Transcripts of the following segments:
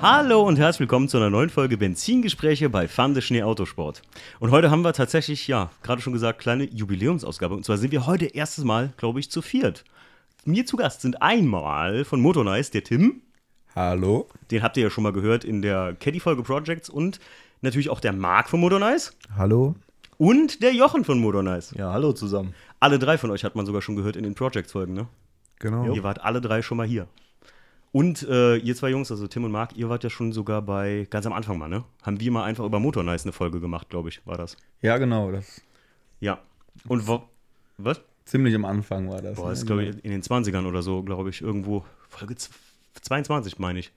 Hallo und herzlich willkommen zu einer neuen Folge Benzingespräche bei Fande Schnee Autosport. Und heute haben wir tatsächlich, ja, gerade schon gesagt, kleine Jubiläumsausgabe. Und zwar sind wir heute erstes Mal, glaube ich, zu viert. Mir zu Gast sind einmal von Motornice der Tim. Hallo. Den habt ihr ja schon mal gehört in der Caddy-Folge Projects und natürlich auch der Marc von Motornice Hallo. und der Jochen von Motornice. Ja, hallo zusammen. Alle drei von euch hat man sogar schon gehört in den Projects-Folgen, ne? Genau. Ihr wart alle drei schon mal hier. Und äh, ihr zwei Jungs, also Tim und Marc, ihr wart ja schon sogar bei ganz am Anfang mal, ne? Haben wir mal einfach über Motornice eine Folge gemacht, glaube ich, war das. Ja, genau. Das Ja. Und wo, was? ziemlich am Anfang war das. Boah, ne? das ist, glaube ich, in den 20ern oder so, glaube ich, irgendwo. Folge z- 22, meine ich.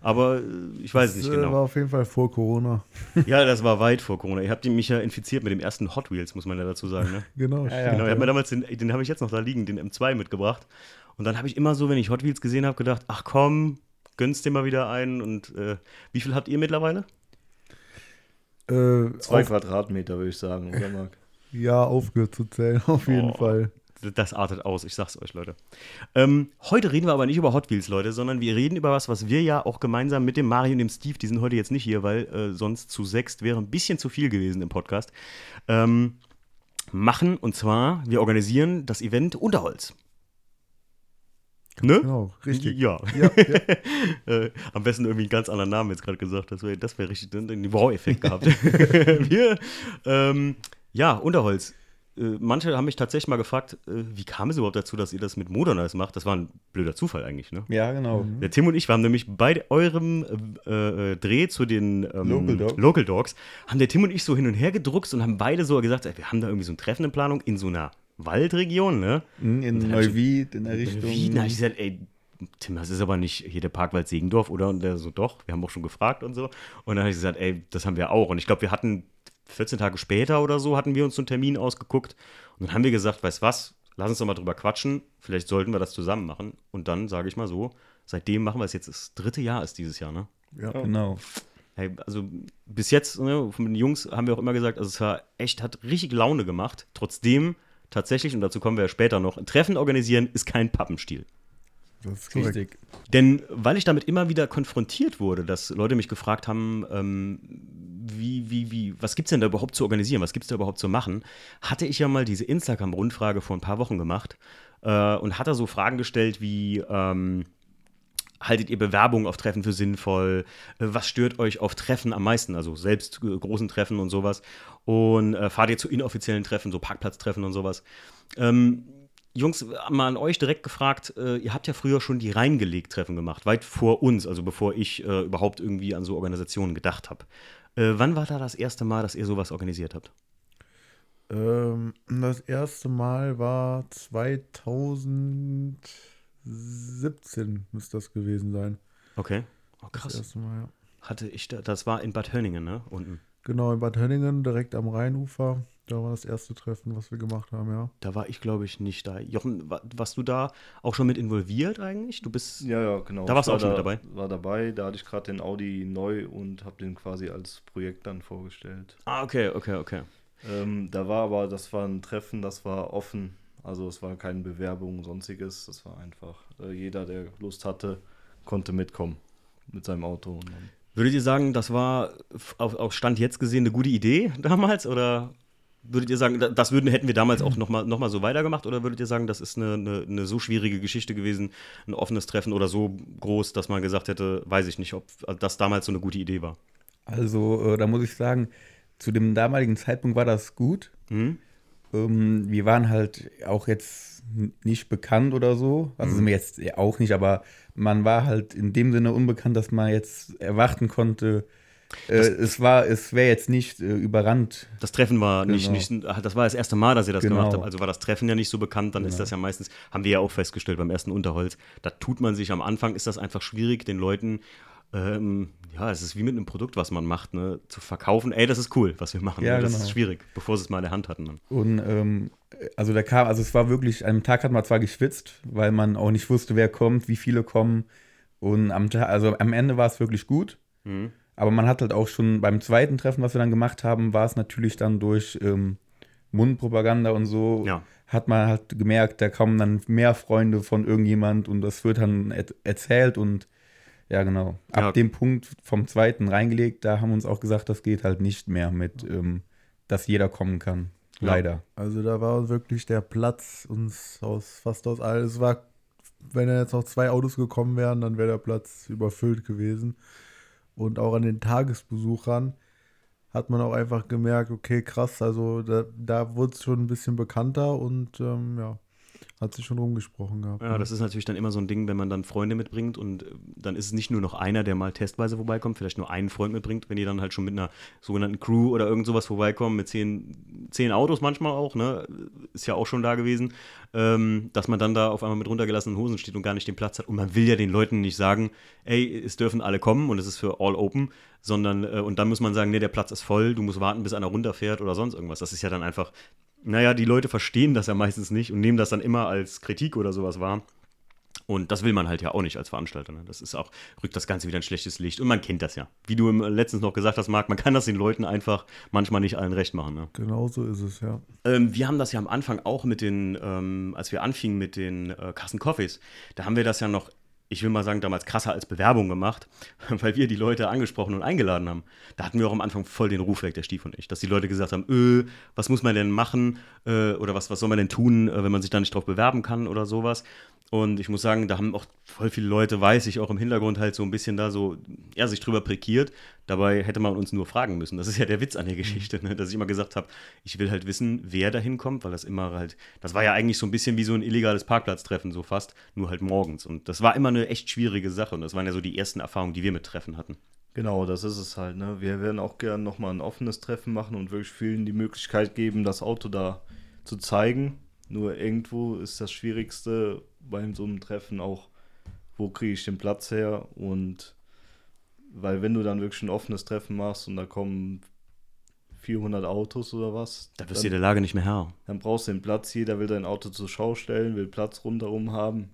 Aber äh, ich weiß es Das nicht äh, genau. war auf jeden Fall vor Corona. Ja, das war weit vor Corona. Ihr habt mich ja infiziert mit dem ersten Hot Wheels, muss man ja dazu sagen, ne? Genau. Ja, ja. Genau, ich habe mir damals den, den habe ich jetzt noch da liegen, den M2 mitgebracht. Und dann habe ich immer so, wenn ich Hot Wheels gesehen habe, gedacht, ach komm, gönnst dir mal wieder einen. Und äh, wie viel habt ihr mittlerweile? Äh, Zwei auf, Quadratmeter, würde ich sagen, oder Marc? ja, aufgehört zu zählen, auf jeden Oh. Fall. Das artet aus, ich sag's euch, Leute. Ähm, heute reden wir aber nicht über Hot Wheels, Leute, sondern wir reden über was, was wir ja auch gemeinsam mit dem Mario und dem Steve, die sind heute jetzt nicht hier, weil äh, sonst zu sechst wäre ein bisschen zu viel gewesen im Podcast, ähm, machen. Und zwar, wir organisieren das Event Unterholz. Ne? Genau, richtig. Ja. Ja, ja. äh, am besten irgendwie einen ganz anderen Namen jetzt gerade gesagt. Das wäre das wär richtig den Wow-Effekt gehabt. wir, ähm, ja, Unterholz. Äh, manche haben mich tatsächlich mal gefragt, äh, wie kam es überhaupt dazu, dass ihr das mit Modernize macht? Das war ein blöder Zufall eigentlich, ne? Ja, genau. Der Tim und ich, wir haben nämlich bei eurem äh, Dreh zu den ähm, Local Dogs. Local Dogs, haben der Tim und ich so hin und her gedruckt und haben beide so gesagt, ey, wir haben da irgendwie so ein Treffen in Planung in so einer Waldregion, ne? Mhm, In hab Neuwied, in der Richtung. Wie? Na, ich gesagt, ey, Tim, das ist aber nicht hier der Parkwald Segendorf, oder? Und der so, doch, wir haben auch schon gefragt und so. Und dann habe ich gesagt, ey, das haben wir auch. Und ich glaube, wir hatten 14 Tage später oder so, hatten wir uns so einen Termin ausgeguckt. Und dann haben wir gesagt, weißt was, lass uns doch mal drüber quatschen. Vielleicht sollten wir das zusammen machen. Und dann sage ich mal so, seitdem machen wir es jetzt, das dritte Jahr ist dieses Jahr, ne? Ja. Genau. Hey, also bis jetzt, ne, von den Jungs haben wir auch immer gesagt, also es war echt, hat richtig Laune gemacht. Trotzdem tatsächlich, und dazu kommen wir ja später noch, ein Treffen organisieren ist kein Pappenstiel. Das ist korrekt. Richtig. Denn weil ich damit immer wieder konfrontiert wurde, dass Leute mich gefragt haben, ähm, wie, wie, wie, was gibt's denn da überhaupt zu organisieren, was gibt's da überhaupt zu machen, hatte ich ja mal diese Instagram-Rundfrage vor ein paar Wochen gemacht äh, und hatte so Fragen gestellt wie, ähm, haltet ihr Bewerbungen auf Treffen für sinnvoll? Äh, Was stört euch auf Treffen am meisten? Also selbst äh, großen Treffen und sowas. Und äh, fahrt ihr zu inoffiziellen Treffen, so Parkplatztreffen und sowas? Ähm, Jungs, mal an euch direkt gefragt, äh, ihr habt ja früher schon die Reingelegt-Treffen gemacht, weit vor uns, also bevor ich äh, überhaupt irgendwie an so Organisationen gedacht habe. Wann war da das erste Mal, dass ihr sowas organisiert habt? Ähm, das erste Mal war 2017, müsste das gewesen sein. Okay. Oh, Das krass. erste Mal, ja. Hatte ich da, das war in Bad Hönningen, ne? Unten. Genau, in Bad Hönningen, direkt am Rheinufer. Da war das erste Treffen, was wir gemacht haben, ja. Da war ich, glaube ich, nicht da. Jochen, wa- warst du da auch schon mit involviert eigentlich? Du bist. Ja, ja, genau. Da warst du Ich auch schon war mit da- dabei? War dabei, da hatte ich gerade den Audi neu und habe den quasi als Projekt dann vorgestellt. Ah, okay, okay, okay. Ähm, da war aber, das war ein Treffen, das war offen. Also es war keine Bewerbung, sonstiges. Das war einfach, äh, jeder, der Lust hatte, konnte mitkommen mit seinem Auto. Und dann, Würdet ihr sagen, das war auf, auf Stand jetzt gesehen eine gute Idee damals? Oder würdet ihr sagen, da- das würden, hätten wir damals auch nochmal noch mal so weitergemacht? Oder würdet ihr sagen, das ist eine, eine, eine so schwierige Geschichte gewesen, ein offenes Treffen oder so groß, dass man gesagt hätte, weiß ich nicht, ob das damals so eine gute Idee war? Also, äh, da muss ich sagen, zu dem damaligen Zeitpunkt war das gut. Mhm. Ähm, wir waren halt auch jetzt nicht bekannt oder so. Also Mhm. sind wir jetzt auch nicht, aber man war halt in dem Sinne unbekannt, dass man jetzt erwarten konnte. Äh, es war, es wäre jetzt nicht äh, überrannt. Das Treffen war nicht, Genau. nicht, ach, das war das erste Mal, dass ihr das Genau. gemacht habt. Also war das Treffen ja nicht so bekannt, dann ist Genau. das ja meistens, haben wir ja auch festgestellt beim ersten Unterholz, da tut man sich am Anfang, ist das einfach schwierig, den Leuten, ähm, ja, es ist wie mit einem Produkt, was man macht, ne, zu verkaufen, ey, das ist cool, was wir machen. Ja, ne? Das genau. ist schwierig, bevor sie es mal in der Hand hatten. Dann. Und ähm, also da kam, also es war wirklich, an einem Tag hat man zwar geschwitzt, weil man auch nicht wusste, wer kommt, wie viele kommen. Und am Tag, also am Ende war es wirklich gut. Mhm. Aber man hat halt auch schon beim zweiten Treffen, was wir dann gemacht haben, war es natürlich dann durch ähm, Mundpropaganda und so, Ja. hat man halt gemerkt, da kommen dann mehr Freunde von irgendjemand und das wird dann erzählt und Ja, genau. Ab Ja. dem Punkt vom zweiten reingelegt, da haben uns auch gesagt, das geht halt nicht mehr mit, ähm, dass jeder kommen kann. Ja. Leider. Also da war wirklich der Platz uns aus fast aus alles. Es war, wenn da jetzt noch zwei Autos gekommen wären, dann wäre der Platz überfüllt gewesen. Und auch an den Tagesbesuchern hat man auch einfach gemerkt, okay, krass, also da, da wurde es schon ein bisschen bekannter und ähm, ja, hat sich schon rumgesprochen gehabt. Ja, das ist natürlich dann immer so ein Ding, wenn man dann Freunde mitbringt und äh, dann ist es nicht nur noch einer, der mal testweise vorbeikommt, vielleicht nur einen Freund mitbringt, wenn die dann halt schon mit einer sogenannten Crew oder irgend sowas vorbeikommen, mit zehn, zehn Autos manchmal auch, ne, ist ja auch schon da gewesen, ähm, dass man dann da auf einmal mit runtergelassenen Hosen steht und gar nicht den Platz hat und man will ja den Leuten nicht sagen, ey, es dürfen alle kommen und es ist für all open, sondern, äh, und dann muss man sagen, nee, der Platz ist voll, du musst warten, bis einer runterfährt oder sonst irgendwas. Das ist ja dann einfach, naja, die Leute verstehen das ja meistens nicht und nehmen das dann immer als Kritik oder sowas wahr. Und das will man halt ja auch nicht als Veranstalter. Ne? Das ist auch, rückt das Ganze wieder ein schlechtes Licht. Und man kennt das ja. Wie du im, letztens noch gesagt hast, Marc, man kann das den Leuten einfach manchmal nicht allen recht machen. Ne? Genau so ist es, ja. Ähm, wir haben das ja am Anfang auch mit den, ähm, als wir anfingen mit den äh, Kassen Coffees, da haben wir das ja noch, ich will mal sagen, damals krasser als Bewerbung gemacht, weil wir die Leute angesprochen und eingeladen haben. Da hatten wir auch am Anfang voll den Ruf weg, der Stief und ich, dass die Leute gesagt haben, äh, was muss man denn machen äh, oder was, was soll man denn tun, äh, wenn man sich da nicht drauf bewerben kann oder sowas. Und ich muss sagen, da haben auch voll viele Leute, weiß ich, auch im Hintergrund halt so ein bisschen da so, ja, sich drüber prekiert. Dabei hätte man uns nur fragen müssen. Das ist ja der Witz an der Geschichte, ne? dass ich immer gesagt habe, ich will halt wissen, wer da hinkommt, weil das immer halt, das war ja eigentlich so ein bisschen wie so ein illegales Parkplatztreffen, so fast, nur halt morgens. Und das war immer eine echt schwierige Sache. Und das waren ja so die ersten Erfahrungen, die wir mit Treffen hatten. Genau, das ist es halt. Ne? Wir werden auch gerne nochmal ein offenes Treffen machen und wirklich vielen die Möglichkeit geben, das Auto da zu zeigen. Nur irgendwo ist das Schwierigste bei so einem Treffen auch, wo kriege ich den Platz her? Und weil wenn du dann wirklich ein offenes Treffen machst und da kommen 400 Autos oder was, Da wirst du der Lage nicht mehr Herr. dann brauchst du den Platz. Jeder will dein Auto zur Schau stellen, will Platz rundherum haben.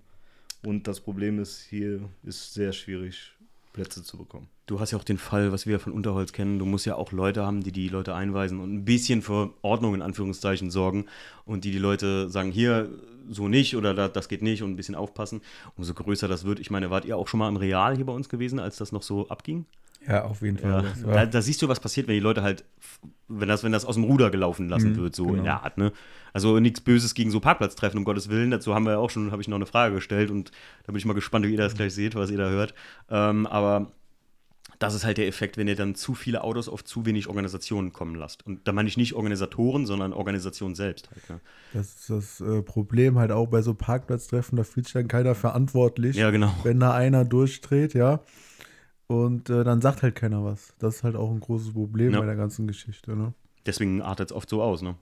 Und das Problem ist, hier ist sehr schwierig, Plätze zu bekommen. Du hast ja auch den Fall, was wir von Unterholz kennen, du musst ja auch Leute haben, die die Leute einweisen und ein bisschen für Ordnung in Anführungszeichen sorgen und die die Leute sagen, hier so nicht oder da, das geht nicht und ein bisschen aufpassen. Umso größer das wird. Ich meine, wart ihr auch schon mal im Real hier bei uns gewesen, als das noch so abging? Ja, auf jeden Fall. Ja, da, da siehst du, was passiert, wenn die Leute halt, wenn das, wenn das aus dem Ruder gelaufen lassen Mhm, wird, so genau. in der Art, ne? Also nichts Böses gegen so Parkplatztreffen, um Gottes Willen. Dazu haben wir ja auch schon, habe ich noch eine Frage gestellt und da bin ich mal gespannt, wie ihr das gleich seht, was ihr da hört. Ähm, aber das ist halt der Effekt, wenn ihr dann zu viele Autos auf zu wenig Organisationen kommen lasst. Und da meine ich nicht Organisatoren, sondern Organisation selbst halt, ne? Das ist das äh, Problem halt auch bei so Parkplatztreffen, da fühlt sich dann keiner verantwortlich, Ja, genau. wenn da einer durchdreht, ja. Und äh, dann sagt halt keiner was. Das ist halt auch ein großes Problem Ja. bei der ganzen Geschichte, ne? Deswegen artet es oft so aus, ne?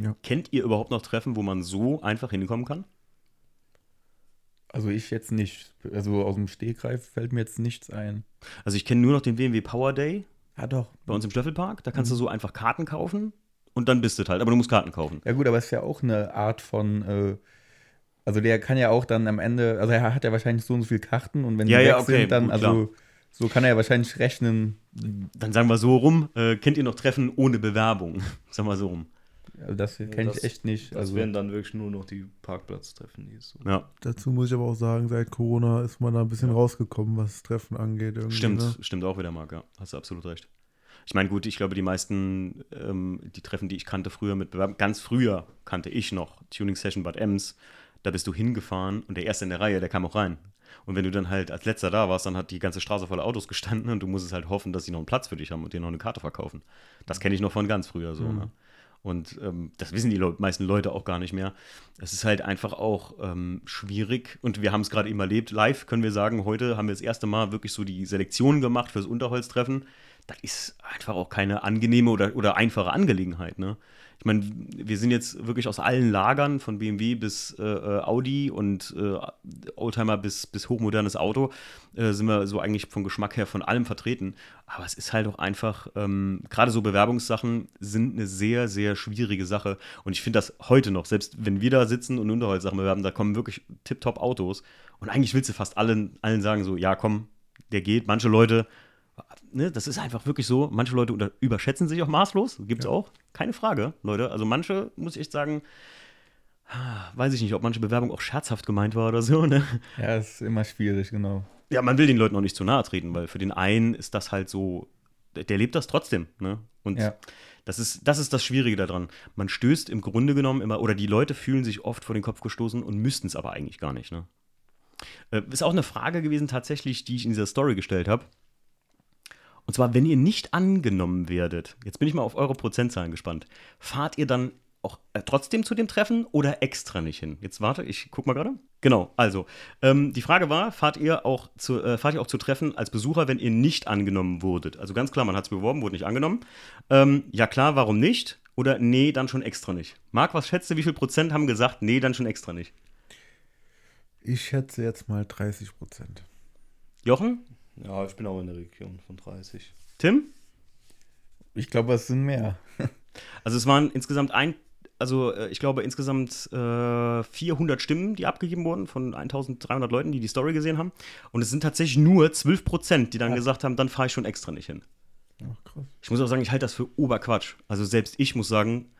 Ja. Kennt ihr überhaupt noch Treffen, wo man so einfach hinkommen kann? also ich jetzt nicht. Also aus dem Stegreif fällt mir jetzt nichts ein. Also ich kenne nur noch den BMW Power Day Ja, doch. bei uns im Stöffelpark. Da kannst du so einfach Karten kaufen und dann bist du halt. Aber du musst Karten kaufen. Ja gut, aber es ist ja auch eine Art von, äh, also der kann ja auch dann am Ende, also er hat ja wahrscheinlich so und so viele Karten und wenn die Ja, weg ja, okay, sind, dann, gut, also so kann er ja wahrscheinlich rechnen. Dann sagen wir so rum, äh, kennt ihr noch Treffen ohne Bewerbung? Sagen wir so rum. Also das kenne ich echt nicht. Das Also wären dann wirklich nur noch die Parkplatztreffen, die so Ja, Dazu muss ich aber auch sagen, seit Corona ist man da ein bisschen rausgekommen, was das Treffen angeht. Irgendwie, stimmt, Ne? stimmt auch wieder, Marc, ja. Hast du absolut recht. Ich meine, gut, ich glaube, die meisten, ähm, die Treffen, die ich kannte früher mit Bewerbung, ganz früher kannte ich noch Tuning Session Bad Ems. Da bist du hingefahren und der Erste in der Reihe, der kam auch rein. Und wenn du dann halt als Letzter da warst, dann hat die ganze Straße voller Autos gestanden und du musstest halt hoffen, dass sie noch einen Platz für dich haben und dir noch eine Karte verkaufen. Das kenne ich noch von ganz früher so. Ne? Und ähm, das wissen die Leu meisten Leute auch gar nicht mehr. Es ist halt einfach auch ähm, schwierig und wir haben es gerade eben erlebt. Live können wir sagen, heute haben wir das erste Mal wirklich so die Selektion gemacht fürs Unterholztreffen. Das ist einfach auch keine angenehme oder, oder einfache Angelegenheit. Ne? Ich meine, wir sind jetzt wirklich aus allen Lagern, von BMW bis äh, äh, Audi und äh, Oldtimer bis, bis hochmodernes Auto, äh, sind wir so eigentlich vom Geschmack her von allem vertreten. Aber es ist halt auch einfach, ähm, gerade so Bewerbungssachen sind eine sehr, sehr schwierige Sache. Und ich finde das heute noch, selbst wenn wir da sitzen und Unterholzsachen bewerben, da kommen wirklich tipptopp Autos. Und eigentlich willst du fast allen, allen sagen, so, ja, komm, der geht. Manche Leute ne, das ist einfach wirklich so. Manche Leute unter, überschätzen sich auch maßlos. Gibt es auch. Keine Frage, Leute. Also manche, muss ich echt sagen, ah, weiß ich nicht, ob manche Bewerbung auch scherzhaft gemeint war oder so. Ne? ja, ist immer schwierig, genau. Ja, man will den Leuten auch nicht zu nahe treten, weil für den einen ist das halt so, der, der lebt das trotzdem, ne? Und Ja. das ist, das ist das Schwierige daran. Man stößt im Grunde genommen immer, oder die Leute fühlen sich oft vor den Kopf gestoßen und müssten es aber eigentlich gar nicht, ne? Äh, ist auch eine Frage gewesen tatsächlich, die ich in dieser Story gestellt habe. Und zwar, wenn ihr nicht angenommen werdet, jetzt bin ich mal auf eure Prozentzahlen gespannt, fahrt ihr dann auch äh, trotzdem zu dem Treffen oder extra nicht hin? Jetzt warte, ich guck mal gerade. Genau, also, ähm, die Frage war, fahrt ihr, auch zu, äh, fahrt ihr auch zu Treffen als Besucher, wenn ihr nicht angenommen wurdet? Also ganz klar, man hat es beworben, wurde nicht angenommen. Ähm, ja klar, warum nicht? Oder nee, dann schon extra nicht. Marc, was schätzt du, wie viel Prozent haben gesagt, nee, dann schon extra nicht? Ich schätze jetzt mal 30 Prozent. Jochen? Ja, ich bin auch in der Region von 30. Tim? Ich glaube, es sind mehr. Also es waren insgesamt ein, also äh, ich glaube insgesamt äh, 400 Stimmen, die abgegeben wurden von 1300 Leuten, die die Story gesehen haben. Und es sind tatsächlich nur 12 Prozent, die dann gesagt haben, dann fahre ich schon extra nicht hin. Ach, krass. Ich muss auch sagen, ich halte das für Oberquatsch. Also selbst ich muss sagen,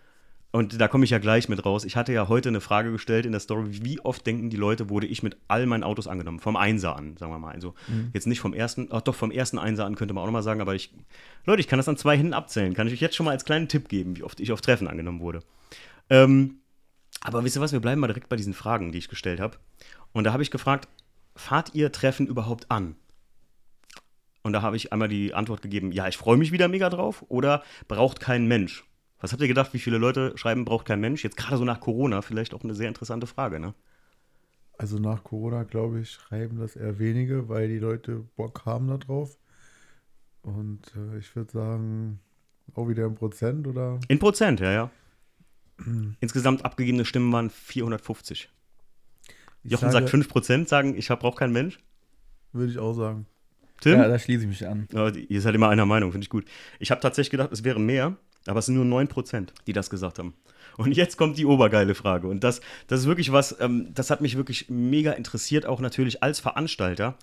und da komme ich ja gleich mit raus. Ich hatte ja heute eine Frage gestellt in der Story, wie oft denken die Leute, wurde ich mit all meinen Autos angenommen? Vom Einser an, sagen wir mal. Also jetzt nicht vom ersten, ach doch, vom ersten Einser an könnte man auch nochmal sagen, aber ich, Leute, ich kann das an zwei Händen abzählen. Kann ich euch jetzt schon mal als kleinen Tipp geben, wie oft ich auf Treffen angenommen wurde. Ähm, aber wisst ihr was, wir bleiben mal direkt bei diesen Fragen, die ich gestellt habe. Und da habe ich gefragt, fahrt ihr Treffen überhaupt an? Und da habe ich einmal die Antwort gegeben, ja, ich freue mich wieder mega drauf oder braucht kein Mensch. Was habt ihr gedacht, wie viele Leute schreiben, braucht kein Mensch? Jetzt gerade so nach Corona vielleicht auch eine sehr interessante Frage, ne? Also nach Corona, glaube ich, schreiben das eher wenige, weil die Leute Bock haben da drauf. Und äh, ich würde sagen, auch wieder im Prozent oder? In Prozent, ja, ja. Insgesamt abgegebene Stimmen waren 450. Ich Jochen sage- sagt 5 Prozent, sagen, ich brauche kein Mensch. Würde ich auch sagen. Tim? Ja, da schließe ich mich an. Ja, ihr seid immer einer Meinung, finde ich gut. Ich habe tatsächlich gedacht, es wären mehr, aber es sind nur 9%, die das gesagt haben. Und jetzt kommt die obergeile Frage. Und das, das ist wirklich was, ähm, das hat mich wirklich mega interessiert, auch natürlich als Veranstalter,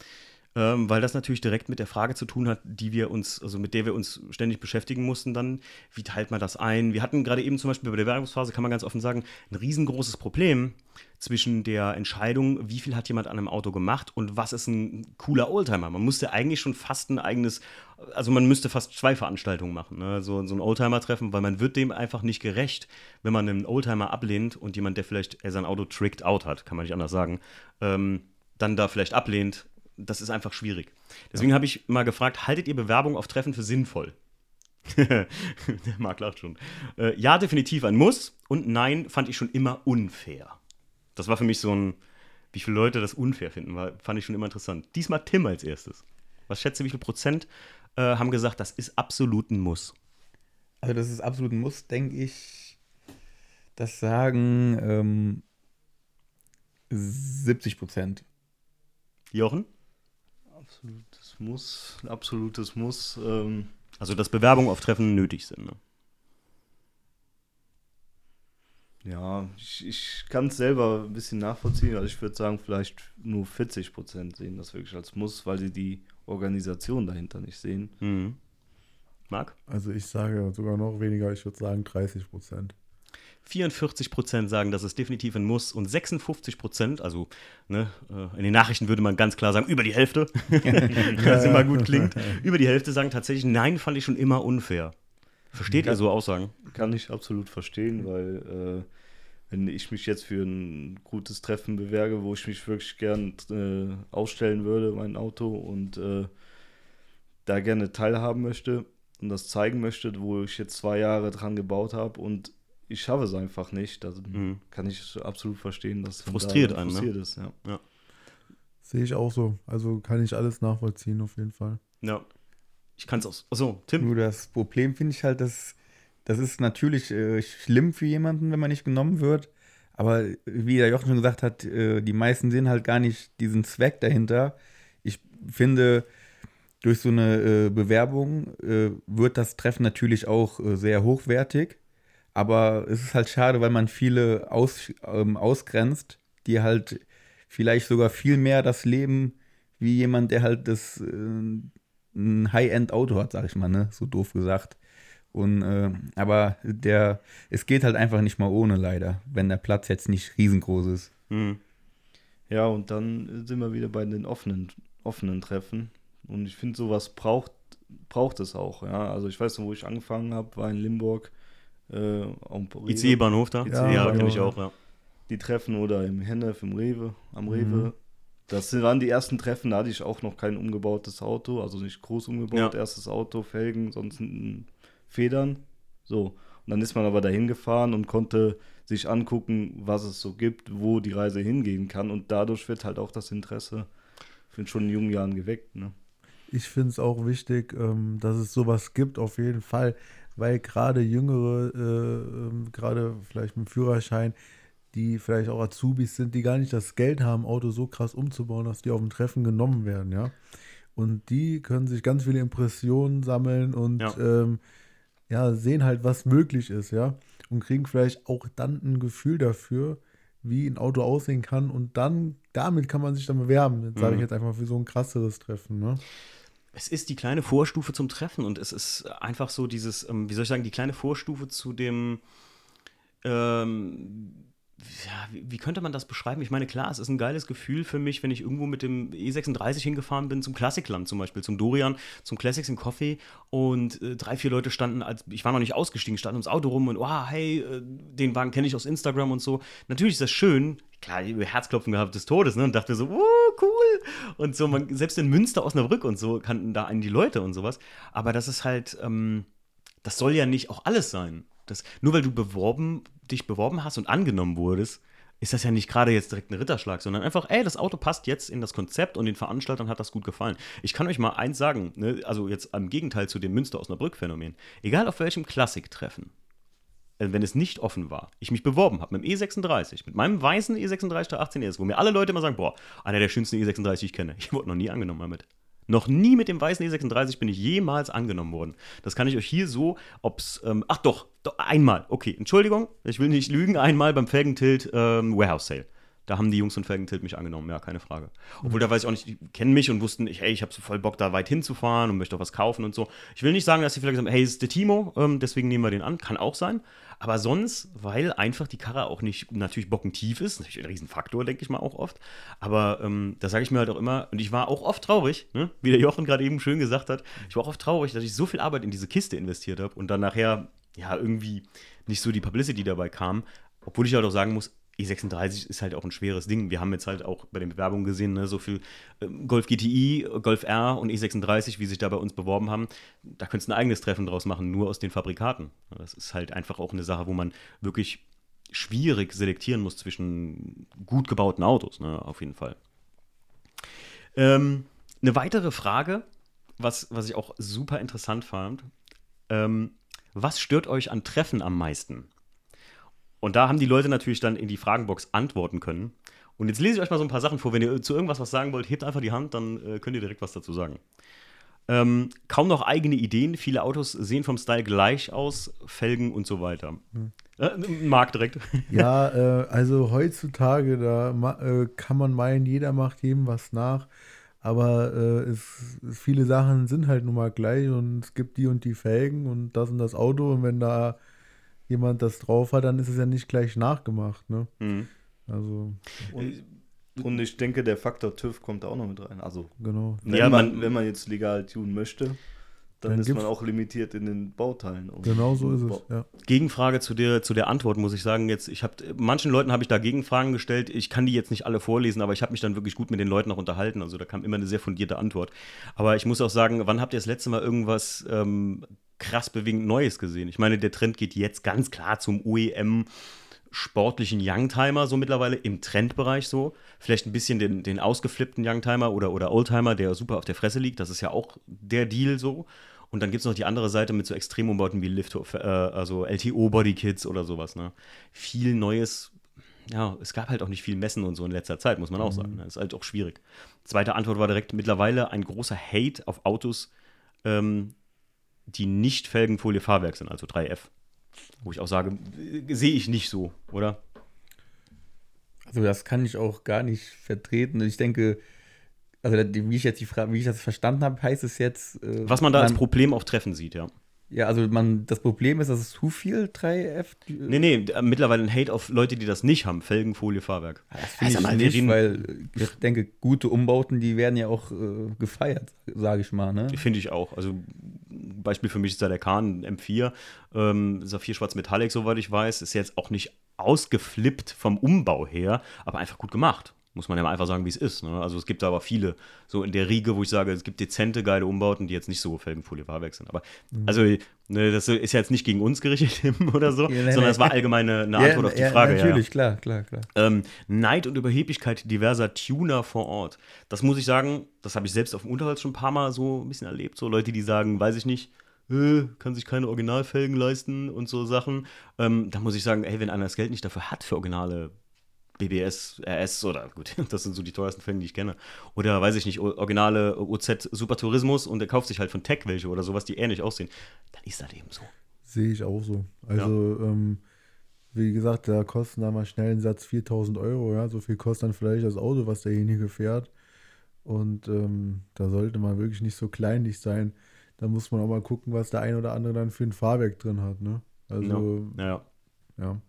ähm, weil das natürlich direkt mit der Frage zu tun hat, die wir uns, also mit der wir uns ständig beschäftigen mussten dann. Wie teilt man das ein? Wir hatten gerade eben zum Beispiel bei der Werbungsphase, kann man ganz offen sagen, ein riesengroßes Problem zwischen der Entscheidung, wie viel hat jemand an einem Auto gemacht und was ist ein cooler Oldtimer. Man musste eigentlich schon fast ein eigenes, also man müsste fast zwei Veranstaltungen machen, ne? so, so ein Oldtimer-Treffen, weil man wird dem einfach nicht gerecht, wenn man einen Oldtimer ablehnt und jemand, der vielleicht sein Auto tricked out hat, kann man nicht anders sagen, ähm, dann da vielleicht ablehnt. Das ist einfach schwierig. Deswegen habe ich mal gefragt, haltet ihr Bewerbung auf Treffen für sinnvoll? Der Marc lacht schon. Äh, ja, definitiv ein Muss und nein, fand ich schon immer unfair. Das war für mich so ein, wie viele Leute das unfair finden, war, fand ich schon immer interessant. Diesmal Tim als erstes. Was schätze, wie viel Prozent äh, haben gesagt, das ist absolut ein Muss? Also das ist absolut ein Muss, denke ich. Das sagen ähm, 70 Prozent. Jochen? Absolutes Muss, ein absolutes Muss. Ähm, Also, dass Bewerbungen auf Treffen nötig sind. Ne? ja, ich, ich kann es selber ein bisschen nachvollziehen. Also ich würde sagen, vielleicht nur 40 Prozent sehen das wirklich als Muss, weil sie die Organisation dahinter nicht sehen. Mhm. Marc? Also ich sage sogar noch weniger, ich würde sagen 30 Prozent. 44 Prozent sagen, dass es definitiv ein Muss und 56 Prozent, also ne, äh, in den Nachrichten würde man ganz klar sagen, über die Hälfte, was immer gut klingt, über die Hälfte sagen tatsächlich, nein, fand ich schon immer unfair. Versteht ihr so Aussagen? Kann ich absolut verstehen, weil äh, wenn ich mich jetzt für ein gutes Treffen bewerbe, wo ich mich wirklich gern äh, ausstellen würde, mein Auto, und äh, da gerne teilhaben möchte und das zeigen möchte, wo ich jetzt zwei Jahre dran gebaut habe und ich schaffe es einfach nicht, dann Mhm. kann ich absolut verstehen, dass Frustriert da einen, ne? frustriert ist. Ja. Sehe ich auch so. Also kann ich alles nachvollziehen auf jeden Fall. Ja. Ich kann es auch. Achso, Tim. Nur das Problem finde ich halt, dass das ist natürlich äh, schlimm für jemanden, wenn man nicht genommen wird. Aber wie der Jochen schon gesagt hat, äh, die meisten sehen halt gar nicht diesen Zweck dahinter. Ich finde, durch so eine äh, Bewerbung äh, wird das Treffen natürlich auch äh, sehr hochwertig. Aber es ist halt schade, weil man viele aus, ähm, ausgrenzt, die halt vielleicht sogar viel mehr das Leben wie jemand, der halt das äh, ein High-End-Auto hat, sag ich mal, ne? So doof gesagt. Und äh, aber der, es geht halt einfach nicht mal ohne leider, wenn der Platz jetzt nicht riesengroß ist. Mhm. Ja, und dann sind wir wieder bei den offenen, offenen Treffen. Und ich finde, sowas braucht, braucht es auch. Ja? Also ich weiß noch, wo ich angefangen habe, war in Limburg. Äh. ICE-Bahnhof da? Ja, ja kenne ich auch, ja. Die Treffen oder im Hennef, im Rewe, am Rewe. Mhm. Das waren die ersten Treffen, da hatte ich auch noch kein umgebautes Auto, also nicht groß umgebaut, Ja. erstes Auto, Felgen, sonst Federn. So. Und dann ist man aber dahin gefahren und konnte sich angucken, was es so gibt, wo die Reise hingehen kann. Und dadurch wird halt auch das Interesse für schon in jungen Jahren geweckt. Ne? Ich finde es auch wichtig, ähm, dass es sowas gibt, auf jeden Fall, weil gerade Jüngere, äh, ähm, gerade vielleicht mit Führerschein, die vielleicht auch Azubis sind, die gar nicht das Geld haben, Auto so krass umzubauen, dass die auf dem Treffen genommen werden, ja. Und die können sich ganz viele Impressionen sammeln und Ja. ähm, ja, sehen halt, was möglich ist, ja. Und kriegen vielleicht auch dann ein Gefühl dafür, wie ein Auto aussehen kann. Und dann, damit kann man sich dann bewerben. Das sage Mhm. ich jetzt einfach für so ein krasseres Treffen, ne? Es ist die kleine Vorstufe zum Treffen und es ist einfach so dieses, ähm, wie soll ich sagen, die kleine Vorstufe zu dem, ähm, ja, wie, könnte man das beschreiben? Ich meine, klar, es ist ein geiles Gefühl für mich, wenn ich irgendwo mit dem E36 hingefahren bin, zum Klassikland zum Beispiel, zum Dorian, zum Classics in Coffee und äh, drei, vier Leute standen, als ich war noch nicht ausgestiegen, standen ums Auto rum und, wow, hey, äh, den Wagen kenne ich aus Instagram und so. Natürlich ist das schön. Klar, Herzklopfen gehabt des Todes, ne? Und dachte so, oh, cool. Und so, man, selbst in Münster, Osnabrück und so kannten da einen die Leute und sowas. Aber das ist halt, ähm, das soll ja nicht auch alles sein. Das, nur weil du beworben, dich beworben hast und angenommen wurdest, ist das ja nicht gerade jetzt direkt ein Ritterschlag, sondern einfach, ey, das Auto passt jetzt in das Konzept und den Veranstaltern hat das gut gefallen. Ich kann euch mal eins sagen, ne, also jetzt am Gegenteil zu dem Münster-Osnabrück-Phänomen. Egal auf welchem Klassik-Treffen, äh, wenn es nicht offen war, ich mich beworben habe mit dem E36, mit meinem weißen E E36 der 18 ES, wo mir alle Leute immer sagen, boah, einer der schönsten E36, die ich kenne. Ich wurde noch nie angenommen damit. Noch nie mit dem weißen E36 bin ich jemals angenommen worden. Das kann ich euch hier so, ob's, ähm, ach doch, doch, einmal, okay, Entschuldigung, ich will nicht lügen, einmal beim Felgentilt ähm, Warehouse Sale. Da haben die Jungs von Felgentilt mich angenommen, ja, keine Frage. Obwohl, da weiß ich auch nicht, die kennen mich und wussten, ich, hey, ich habe so voll Bock, da weit hinzufahren und möchte auch was kaufen und so. Ich will nicht sagen, dass sie vielleicht haben, hey, es ist der Timo, ähm, deswegen nehmen wir den an. Kann auch sein. Aber sonst, weil einfach die Karre auch nicht natürlich bockentief ist, natürlich ein Riesenfaktor, denke ich mal auch oft. Aber ähm, da sage ich mir halt auch immer, und ich war auch oft traurig, ne? wie der Jochen gerade eben schön gesagt hat, ich war auch oft traurig, dass ich so viel Arbeit in diese Kiste investiert habe und dann nachher, ja, irgendwie nicht so die Publicity dabei kam. Obwohl ich halt auch sagen muss, E36 ist halt auch ein schweres Ding. Wir haben jetzt halt auch bei den Bewerbungen gesehen, ne, so viel ähm, Golf GTI, Golf R und E36, wie sich da bei uns beworben haben. Da könntest du ein eigenes Treffen draus machen, nur aus den Fabrikaten. Das ist halt einfach auch eine Sache, wo man wirklich schwierig selektieren muss zwischen gut gebauten Autos, ne, auf jeden Fall. Ähm, eine weitere Frage, was, was ich auch super interessant fand. Ähm, was stört euch an Treffen am meisten? Und da haben die Leute natürlich dann in die Fragenbox antworten können. Und jetzt lese ich euch mal so ein paar Sachen vor. Wenn ihr zu irgendwas was sagen wollt, hebt einfach die Hand, dann äh, könnt ihr direkt was dazu sagen. Ähm, kaum noch eigene Ideen. Viele Autos sehen vom Style gleich aus, Felgen und so weiter. Äh, Marc direkt. Ja, äh, also heutzutage, da äh, kann man meinen, jeder macht jedem was nach. Aber äh, es, viele Sachen sind halt nun mal gleich und es gibt die und die Felgen und das und das Auto. Und wenn da jemand das drauf hat, dann ist es ja nicht gleich nachgemacht. Ne? Mhm. Also, Und, und ich denke, der Faktor TÜV kommt da auch noch mit rein. Also, genau. wenn, Ja, man, man- wenn man jetzt legal tun möchte, dann, Dann ist man auch limitiert in den Bauteilen. Und Genau so ist es. Ja. Gegenfrage zu der, zu der Antwort, muss ich sagen. Jetzt, ich habe manchen Leuten habe ich da Gegenfragen gestellt. Ich kann die jetzt nicht alle vorlesen, aber ich habe mich dann wirklich gut mit den Leuten auch unterhalten. Also da kam immer eine sehr fundierte Antwort. Aber ich muss auch sagen, wann habt ihr das letzte Mal irgendwas ähm, krass bewegend Neues gesehen? Ich meine, der Trend geht jetzt ganz klar zum OEM sportlichen Youngtimer so mittlerweile im Trendbereich so. Vielleicht ein bisschen den, den ausgeflippten Youngtimer oder, oder Oldtimer, der super auf der Fresse liegt. Das ist ja auch der Deal so. Und dann gibt es noch die andere Seite mit so Extremumbauten wie Lift, äh, also LTO-Bodykits oder sowas. Ne? Viel Neues. Ja, es gab halt auch nicht viel Messen und so in letzter Zeit, muss man auch sagen. Das ist halt auch schwierig. Zweite Antwort war direkt mittlerweile ein großer Hate auf Autos, ähm, die nicht Felgenfolie-Fahrwerk sind, also 3F. Wo ich auch sage, sehe ich nicht so, oder? Also das kann ich auch gar nicht vertreten. Ich denke, also wie ich jetzt die Frage, wie ich das verstanden habe, heißt es jetzt. äh, Was man da als Problem auf Treffen sieht, ja. Ja, also man, das Problem ist, dass es zu viel 3F. Nee, nee, äh, mittlerweile ein Hate auf Leute, die das nicht haben. Felgen, Folie, Fahrwerk. Das finde ich mal, wir nicht, reden- weil ich denke, gute Umbauten, die werden ja auch äh, gefeiert, sage ich mal. Ne? Finde ich auch. Also ein Beispiel für mich ist da der Kahn M4. Ähm, Saphir Schwarz Metallic, soweit ich weiß, ist jetzt auch nicht ausgeflippt vom Umbau her, aber einfach gut gemacht. Muss man ja mal einfach sagen, wie es ist. Ne? Also es gibt da aber viele, so in der Riege, wo ich sage, es gibt dezente, geile Umbauten, die jetzt nicht so Felgenfolie Fahrwerk sind. Aber also, ne, das ist ja jetzt nicht gegen uns gerichtet oder so, Ja, nein, sondern es war allgemein eine, eine Antwort auf die ja, Frage. ja. Natürlich, klar, klar, klar. Ähm, Neid und Überheblichkeit diverser Tuner vor Ort. Das muss ich sagen, das habe ich selbst auf dem Unterholz schon ein paar Mal so ein bisschen erlebt. So Leute, die sagen, weiß ich nicht, äh, kann sich keine Originalfelgen leisten und so Sachen. Ähm, da muss ich sagen, hey, wenn einer das Geld nicht dafür hat für originale BBS, RS oder gut, das sind so die teuersten Felgen, die ich kenne. Oder weiß ich nicht, originale OZ Super Tourismus und der kauft sich halt von Tech welche oder sowas, die ähnlich aussehen. Dann ist das eben so. Sehe ich auch so. Also, ähm, wie gesagt, da kosten da mal schnell einen Satz 4000 Euro. Ja, so viel kostet dann vielleicht das Auto, was derjenige fährt. Und ähm, da sollte man wirklich nicht so kleinlich sein. Da muss man auch mal gucken, was der ein oder andere dann für ein Fahrwerk drin hat. Ne? Also, Ja. ja. ja.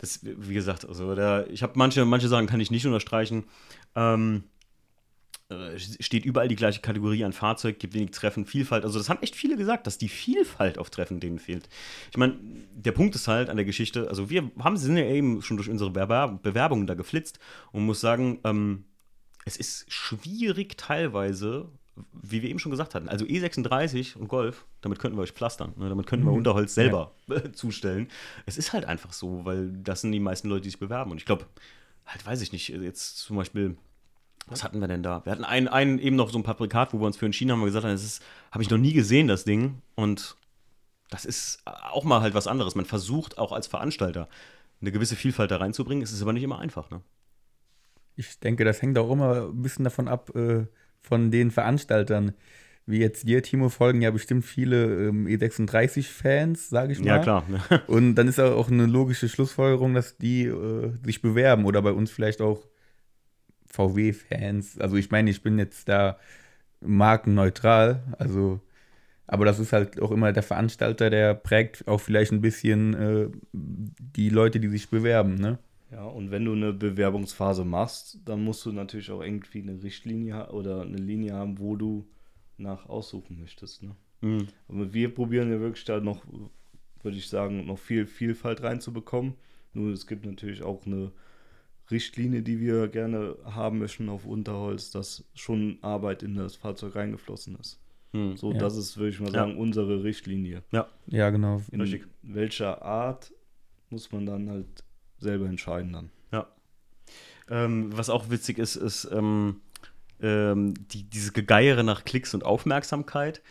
Das, wie gesagt, also da, ich habe manche, manche Sachen kann ich nicht unterstreichen. Ähm, äh, steht überall die gleiche Kategorie an Fahrzeug, gibt wenig Treffen, Vielfalt. Also das haben echt viele gesagt, dass die Vielfalt auf Treffen denen fehlt. Ich meine, der Punkt ist halt an der Geschichte, also wir haben, sind ja eben schon durch unsere Bewerb Bewerbungen da geflitzt und muss sagen, ähm, es ist schwierig teilweise, wie wir eben schon gesagt hatten, also E36 und Golf, damit könnten wir euch pflastern, ne? damit könnten wir Unterholz selber zustellen. Es ist halt einfach so, weil das sind die meisten Leute, die sich bewerben. Und ich glaube, halt weiß ich nicht, jetzt zum Beispiel, was hatten wir denn da? Wir hatten einen, einen eben noch so ein Paprikat, wo wir uns für entschieden haben, wir gesagt haben, das ist, habe ich noch nie gesehen, das Ding. Und das ist auch mal halt was anderes. Man versucht auch als Veranstalter eine gewisse Vielfalt da reinzubringen. Es ist aber nicht immer einfach, ne? Ich denke, das hängt auch immer ein bisschen davon ab, äh, von den Veranstaltern. Wie jetzt dir, Timo, folgen ja bestimmt viele ähm, E36-Fans, sage ich mal. Ja, klar. Und dann ist auch eine logische Schlussfolgerung, dass die äh, sich bewerben oder bei uns vielleicht auch VW-Fans. Also ich meine, ich bin jetzt da markenneutral, also aber das ist halt auch immer der Veranstalter, der prägt auch vielleicht ein bisschen äh, die Leute, die sich bewerben, ne? Ja, und wenn du eine Bewerbungsphase machst, dann musst du natürlich auch irgendwie eine Richtlinie oder eine Linie haben, wo du nach aussuchen möchtest. Ne? Mhm. Aber wir probieren ja wirklich da noch, würde ich sagen, noch viel Vielfalt reinzubekommen. Nur es gibt natürlich auch eine Richtlinie, die wir gerne haben möchten auf Unterholz, dass schon Arbeit in das Fahrzeug reingeflossen ist. Mhm. So, Ja. das ist, würde ich mal Ja. sagen, unsere Richtlinie. Ja, Ja, genau. In Richtig. welcher Art muss man dann halt selber entscheiden dann. ja. Ähm, was auch witzig ist, ist ähm, ähm, die, diese Gegeiere nach Klicks und Aufmerksamkeit.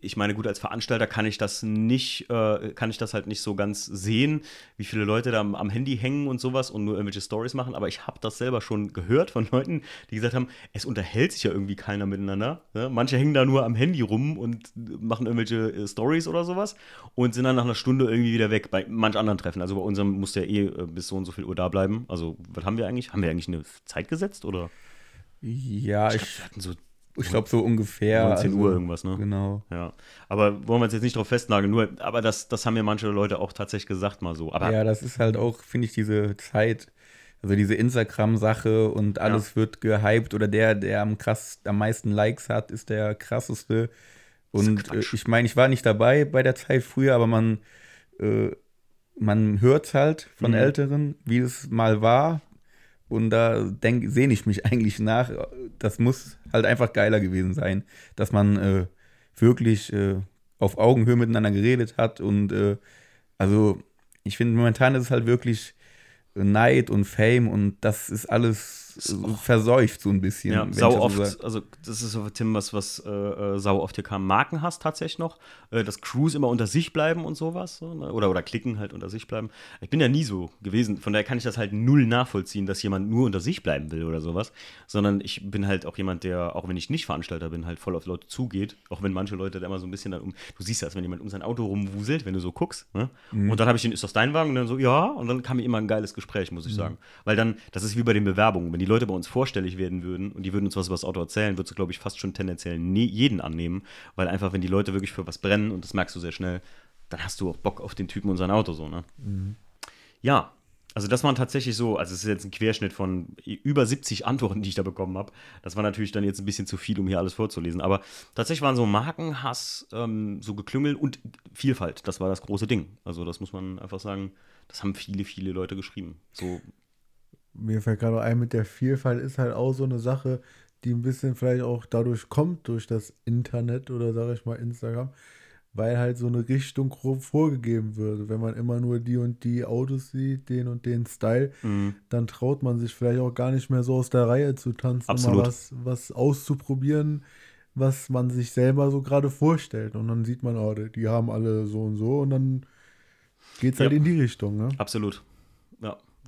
Ich meine, gut, als Veranstalter kann ich das nicht, äh, kann ich das halt nicht so ganz sehen, wie viele Leute da am, am Handy hängen und sowas und nur irgendwelche Stories machen. Aber ich habe das selber schon gehört von Leuten, die gesagt haben, es unterhält sich ja irgendwie keiner miteinander. Ne? Manche hängen da nur am Handy rum und machen irgendwelche äh, Stories oder sowas und sind dann nach einer Stunde irgendwie wieder weg. Bei manch anderen Treffen. Also bei unserem muss der eh äh, bis so und so viel Uhr da bleiben. Also, was haben wir eigentlich? Haben wir eigentlich eine Zeit gesetzt oder? Ja, Ich ich, glaube, wir hatten so ich glaube so ungefähr. 19 Uhr irgendwas, ne? Genau. Ja, aber wollen wir uns jetzt nicht drauf festnageln, nur, aber das, das haben mir manche Leute auch tatsächlich gesagt, mal so. Aber Ja, das ist halt auch, finde ich, diese Zeit, also diese Instagram-Sache und alles wird gehypt oder der, der am krass, am meisten Likes hat, ist der krasseste. Und äh, ich meine, ich war nicht dabei bei der Zeit früher, aber man, äh, man hört halt von Mhm. Älteren, wie es mal war. Und da sehne ich mich eigentlich nach. Das muss halt einfach geiler gewesen sein, dass man äh, wirklich äh, auf Augenhöhe miteinander geredet hat. Und äh, also, ich finde, momentan ist es halt wirklich Neid und Fame und das ist alles verseucht so ein bisschen. ja, sau so oft, sag. also das ist so, Tim, was, was äh, äh, sau oft hier kam, Markenhass tatsächlich noch, äh, dass Crews immer unter sich bleiben und sowas, so, ne? oder, oder klicken halt unter sich bleiben. Ich bin ja nie so gewesen, von daher kann ich das halt null nachvollziehen, dass jemand nur unter sich bleiben will oder sowas, sondern ich bin halt auch jemand, der, auch wenn ich nicht Veranstalter bin, halt voll auf Leute zugeht, auch wenn manche Leute da immer so ein bisschen dann um, du siehst das, wenn jemand um sein Auto rumwuselt, wenn du so guckst, ne? und dann habe ich den, ist das dein Wagen? Und dann so, ja, und dann kam mir immer ein geiles Gespräch, muss ich sagen, weil dann, das ist wie bei den Bewerbungen, wenn die Leute bei uns vorstellig werden würden und die würden uns was über das Auto erzählen, würdest du, glaube ich, fast schon tendenziell nie, jeden annehmen, weil einfach, wenn die Leute wirklich für was brennen, und das merkst du sehr schnell, dann hast du auch Bock auf den Typen und sein Auto so, ne? Ja, also das waren tatsächlich so, also es ist jetzt ein Querschnitt von über 70 Antworten, die ich da bekommen habe. Das war natürlich dann jetzt ein bisschen zu viel, um hier alles vorzulesen. Aber tatsächlich waren so Markenhass, ähm, so Geklüngel und Vielfalt. Das war das große Ding. Also das muss man einfach sagen, das haben viele, viele Leute geschrieben. So, Mir fällt gerade ein, mit der Vielfalt ist halt auch so eine Sache, die ein bisschen vielleicht auch dadurch kommt, durch das Internet oder sage ich mal Instagram, weil halt so eine Richtung grob vorgegeben wird. Wenn man immer nur die und die Autos sieht, den und den Style, Mhm. dann traut man sich vielleicht auch gar nicht mehr so aus der Reihe zu tanzen, Absolut. mal was, was auszuprobieren, was man sich selber so gerade vorstellt. Und dann sieht man, oh, die die haben alle so und so und dann geht es halt Ja. in die Richtung. Ne? Absolut.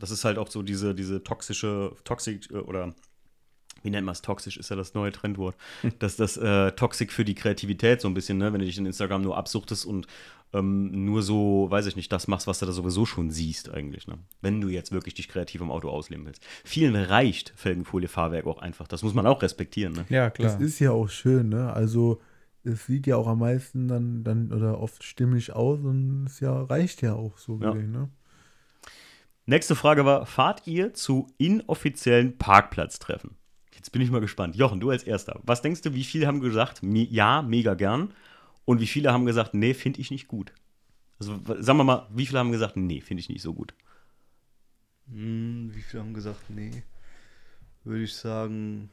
Das ist halt auch so diese, diese toxische, toxic äh, oder wie nennt man es? Toxisch ist ja das neue Trendwort. Dass das äh, Toxik für die Kreativität so ein bisschen, ne? wenn du dich in Instagram nur absuchtest und ähm, nur so, weiß ich nicht, das machst, was du da sowieso schon siehst eigentlich. Ne? Wenn du jetzt wirklich dich kreativ im Auto ausleben willst. Vielen reicht Felgenfolie, Fahrwerk auch einfach. Das muss man auch respektieren. Ne? Ja, Das klar. ist ja auch schön, ne? Also es sieht ja auch am meisten dann, dann oder oft stimmig aus und es ja reicht ja auch so Ja. gesehen, ne? Nächste Frage war: Fahrt ihr zu inoffiziellen Parkplatztreffen? Jetzt bin ich mal gespannt. Jochen, du als Erster. Was denkst du, wie viele haben gesagt, ja, mega gern? Und wie viele haben gesagt, nee, finde ich nicht gut? Also sagen wir mal, wie viele haben gesagt, nee, finde ich nicht so gut? Hm, wie viele haben gesagt, nee? Würde ich sagen,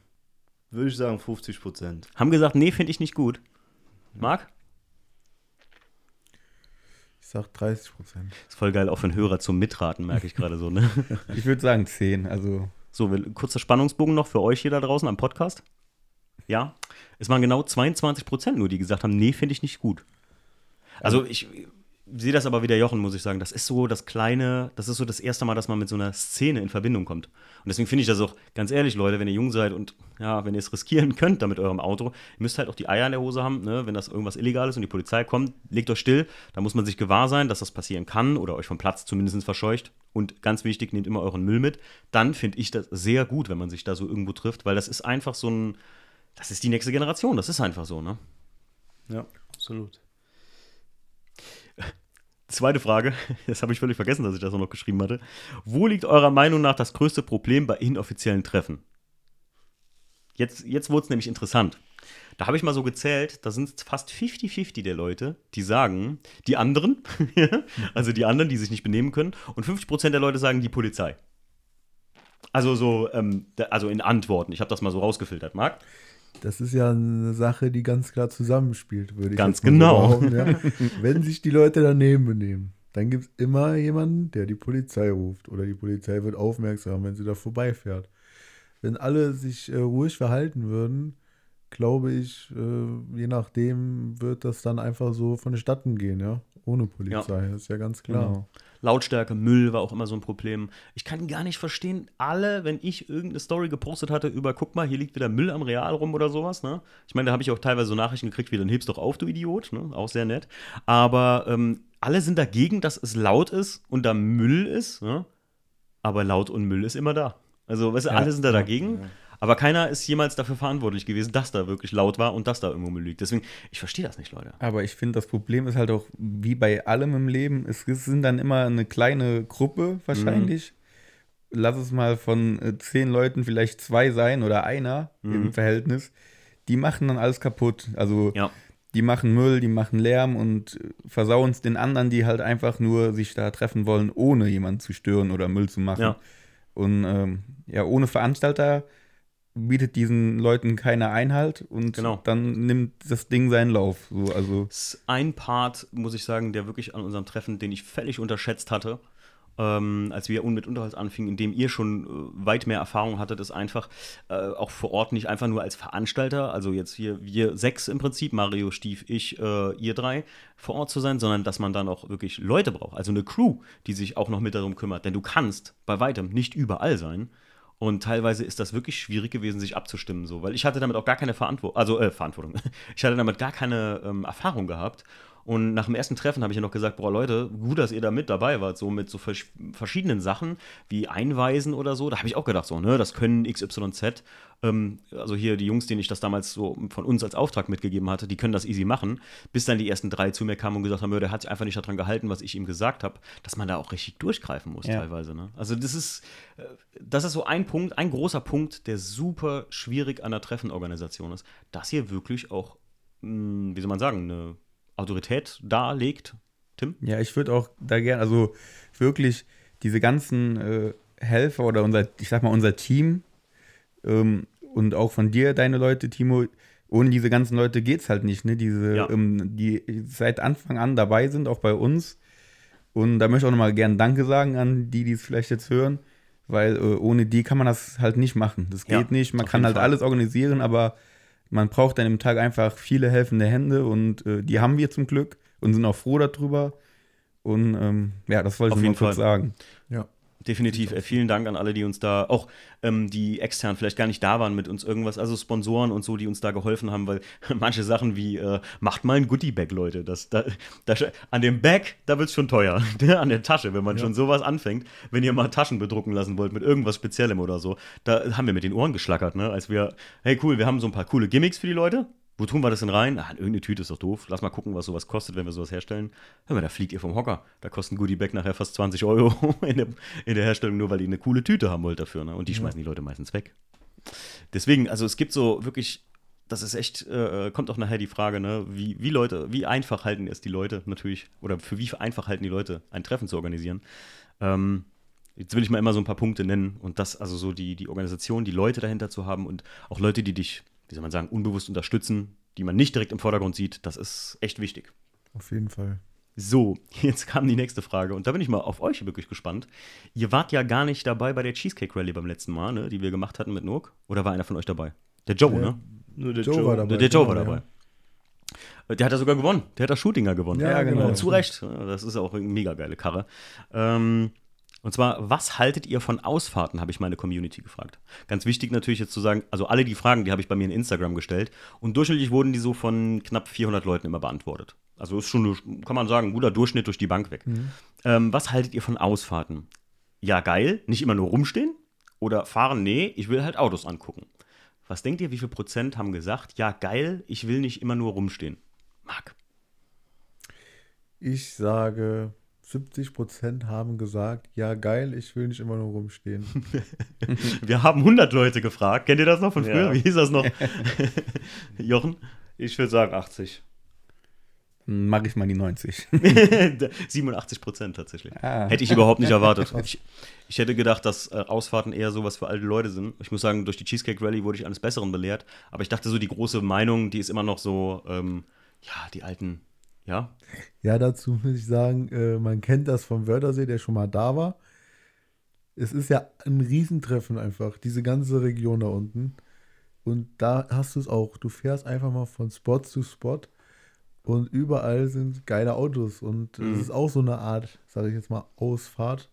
würde ich sagen 50 Prozent. Haben gesagt, nee, finde ich nicht gut. Marc? Ich sag 30 Prozent. Ist voll geil, auch für einen Hörer zum Mitraten, merke ich gerade so. Ne? Ich würde sagen 10. Also, So, kurzer Spannungsbogen noch für euch hier da draußen am Podcast. Ja, es waren genau 22 Prozent nur, die gesagt haben, nee, finde ich nicht gut. Also ich sehe das aber wieder Jochen, muss ich sagen. Das ist so das kleine, das ist so das erste Mal, dass man mit so einer Szene in Verbindung kommt. Und deswegen finde ich das auch, ganz ehrlich, Leute, wenn ihr jung seid und ja, wenn ihr es riskieren könnt da mit eurem Auto, ihr müsst halt auch die Eier in der Hose haben, ne? wenn das irgendwas illegal ist und die Polizei kommt, legt euch still, da muss man sich gewahr sein, dass das passieren kann oder euch vom Platz zumindest verscheucht. Und ganz wichtig, nehmt immer euren Müll mit. Dann finde ich das sehr gut, wenn man sich da so irgendwo trifft, weil das ist einfach so ein, das ist die nächste Generation, das ist einfach so, ne? Ja, absolut. Zweite Frage, das habe ich völlig vergessen, dass ich das auch noch geschrieben hatte. Wo liegt eurer Meinung nach das größte Problem bei inoffiziellen Treffen? Jetzt, jetzt wurde es nämlich interessant. Da habe ich mal so gezählt, da sind fast 50-50 der Leute, die sagen, die anderen, also die anderen, die sich nicht benehmen können, und 50% der Leute sagen, die Polizei. Also so, ähm, also in Antworten. Ich habe das mal so rausgefiltert, Marc. Das ist ja eine Sache, die ganz klar zusammenspielt, würde ich Ganz jetzt mal genau. So ja. Wenn sich die Leute daneben benehmen, dann gibt es immer jemanden, der die Polizei ruft. Oder die Polizei wird aufmerksam, wenn sie da vorbeifährt. Wenn alle sich äh, ruhig verhalten würden, glaube ich, äh, je nachdem wird das dann einfach so vonstatten gehen, ja. Ohne Polizei, das ist ja ganz klar. genau. Lautstärke, Müll war auch immer so ein Problem. Ich kann gar nicht verstehen, alle, wenn ich irgendeine Story gepostet hatte über, guck mal, hier liegt wieder Müll am Real rum oder sowas, ne? Ich meine, da habe ich auch teilweise so Nachrichten gekriegt, wie dann hebst doch auf, du Idiot, ne? Auch sehr nett. Aber ähm, alle sind dagegen, dass es laut ist und da Müll ist, ne? Aber laut und Müll ist immer da. Also, weißt du, Ja, alle sind da ja, dagegen. Aber keiner ist jemals dafür verantwortlich gewesen, dass da wirklich laut war und dass da irgendwo Müll liegt. Deswegen, ich verstehe das nicht, Leute. Aber ich finde, das Problem ist halt auch, wie bei allem im Leben, es sind dann immer eine kleine Gruppe wahrscheinlich. Lass es mal von äh, zehn Leuten vielleicht zwei sein oder einer im Verhältnis. Die machen dann alles kaputt. Also Ja. die machen Müll, die machen Lärm und äh, versauen es den anderen, die halt einfach nur sich da treffen wollen, ohne jemanden zu stören oder Müll zu machen. Ja. Und ähm, ja, ohne Veranstalter bietet diesen Leuten keiner Einhalt und Genau. dann nimmt das Ding seinen Lauf. So, also ist ein Part, muss ich sagen, der wirklich an unserem Treffen, den ich völlig unterschätzt hatte, ähm, als wir mit Unterholz anfingen, in dem ihr schon äh, weit mehr Erfahrung hattet, ist einfach äh, auch vor Ort nicht einfach nur als Veranstalter, also jetzt hier wir sechs im Prinzip, Mario, Stief, ich, äh, ihr drei, vor Ort zu sein, sondern dass man dann auch wirklich Leute braucht, also eine Crew, die sich auch noch mit darum kümmert. Denn du kannst bei weitem nicht überall sein. Und teilweise ist das wirklich schwierig gewesen, sich abzustimmen, so, weil ich hatte damit auch gar keine Verantwortung, also äh, Verantwortung. Ich hatte damit gar keine ähm, Erfahrung gehabt. Und nach dem ersten Treffen habe ich ja noch gesagt, boah Leute, gut, dass ihr da mit dabei wart, so mit so vers verschiedenen Sachen wie Einweisen oder so. Da habe ich auch gedacht, so, ne, das können XYZ. Ähm, also hier die Jungs, denen ich das damals so von uns als Auftrag mitgegeben hatte, die können das easy machen. Bis dann die ersten drei zu mir kamen und gesagt haben, der hat sich einfach nicht daran gehalten, was ich ihm gesagt habe, dass man da auch richtig durchgreifen muss Ja. teilweise. Ne? Also das ist, äh, das ist so ein Punkt, ein großer Punkt, der super schwierig an der Treffenorganisation ist, dass hier wirklich auch, mh, wie soll man sagen, eine Autorität darlegt. Tim? Ja, ich würde auch da gerne, also wirklich diese ganzen äh, Helfer oder unser, ich sag mal, unser Team ähm, und auch von dir, deine Leute, Timo, ohne diese ganzen Leute geht's halt nicht, ne? Diese, Ja. ähm, die seit Anfang an dabei sind, auch bei uns. Und da möchte ich auch nochmal gerne Danke sagen an die, die es vielleicht jetzt hören, weil äh, ohne die kann man das halt nicht machen. Das geht Ja, nicht. Man kann halt Fall. alles organisieren, aber man braucht dann im Tag einfach viele helfende Hände und äh, die haben wir zum Glück und sind auch froh darüber. Und ähm, ja, das wollte Auf ich nur kurz Fall. sagen. Ja. Definitiv. Äh, vielen Dank an alle, die uns da, auch ähm, die extern vielleicht gar nicht da waren mit uns irgendwas, also Sponsoren und so, die uns da geholfen haben, weil manche Sachen wie, äh, macht mal ein Goodie-Bag, Leute. Das, da, da, an dem Bag, da wird es schon teuer. an der Tasche, wenn man schon sowas anfängt, wenn ihr mal Taschen bedrucken lassen wollt mit irgendwas Speziellem oder so, da haben wir mit den Ohren geschlackert, ne? Als wir, hey cool, wir haben so ein paar coole Gimmicks für die Leute. Wo tun wir das denn rein? Ah, in irgendeine Tüte ist doch doof. Lass mal gucken, was sowas kostet, wenn wir sowas herstellen. Hör mal, da fliegt ihr vom Hocker. Da kostet ein Goodie-Bag nachher fast 20 Euro in der, in der Herstellung, nur weil ihr eine coole Tüte haben wollt dafür. Ne? Und die schmeißen die Leute meistens weg. Deswegen, also es gibt so wirklich, das ist echt, äh, kommt auch nachher die Frage, ne, wie, wie Leute, wie einfach halten es die Leute natürlich, oder für wie einfach halten die Leute, ein Treffen zu organisieren. Ähm, jetzt will ich mal immer so ein paar Punkte nennen und das, also so die, die Organisation, die Leute dahinter zu haben und auch Leute, die dich, wie soll man sagen, unbewusst unterstützen, die man nicht direkt im Vordergrund sieht, das ist echt wichtig. Auf jeden Fall. So, jetzt kam die nächste Frage und da bin ich mal auf euch wirklich gespannt. Ihr wart ja gar nicht dabei bei der Cheesecake Rally beim letzten Mal, ne, die wir gemacht hatten mit Nook. Oder war einer von euch dabei? Der Joe, Der- ne? Nur der Joe Joe, war dabei. Der, der Joe war genau, dabei. Äh, Der hat ja sogar gewonnen. Der hat das Shootinger gewonnen. Ja, genau. Und zu Recht. Das ist auch eine mega geile Karre. Ähm, und zwar, was haltet ihr von Ausfahrten, habe ich meine Community gefragt. Ganz wichtig natürlich jetzt zu sagen, also alle die Fragen, die habe ich bei mir in Instagram gestellt. Und durchschnittlich wurden die so von knapp 400 Leuten immer beantwortet. Also ist schon, kann man sagen, ein guter Durchschnitt durch die Bank weg. Ähm, was haltet ihr von Ausfahrten? Ja, geil, nicht immer nur rumstehen. Oder fahren, nee, ich will halt Autos angucken. Was denkt ihr, wie viel Prozent haben gesagt, ja, geil, ich will nicht immer nur rumstehen? Marc. Ich sage, 70% haben gesagt, ja geil, ich will nicht immer nur rumstehen. Wir haben 100 Leute gefragt. Kennt ihr das noch von früher? Ja. Wie hieß das noch? Jochen? Ich würde sagen 80. Mache ich mal die 90. 87 Prozent tatsächlich. Ah. Hätte ich überhaupt nicht erwartet. Ich, ich hätte gedacht, dass äh, Ausfahrten eher sowas für alte Leute sind. Ich muss sagen, durch die Cheesecake Rally wurde ich eines Besseren belehrt. Aber ich dachte so, die große Meinung, die ist immer noch so, ähm, ja, die alten, ja, Ja, dazu muss ich sagen, äh, man kennt das vom Wörthersee, der schon mal da war. Es ist ja ein Riesentreffen einfach, diese ganze Region da unten. Und da hast du es auch. Du fährst einfach mal von Spot zu Spot und überall sind geile Autos. Und Mhm. es ist auch so eine Art, sage ich jetzt mal, Ausfahrt.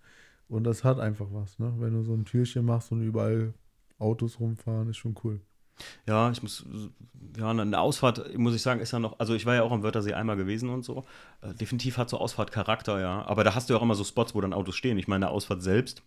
Und das hat einfach was, ne? Wenn du so ein Türchen machst und überall Autos rumfahren, ist schon cool. Ja, ich muss, ja, eine Ausfahrt, muss ich sagen, ist ja noch, also ich war ja auch am Wörthersee einmal gewesen und so. Äh, definitiv hat so Ausfahrt Charakter, ja. Aber da hast du ja auch immer so Spots, wo dann Autos stehen. Ich meine, eine Ausfahrt selbst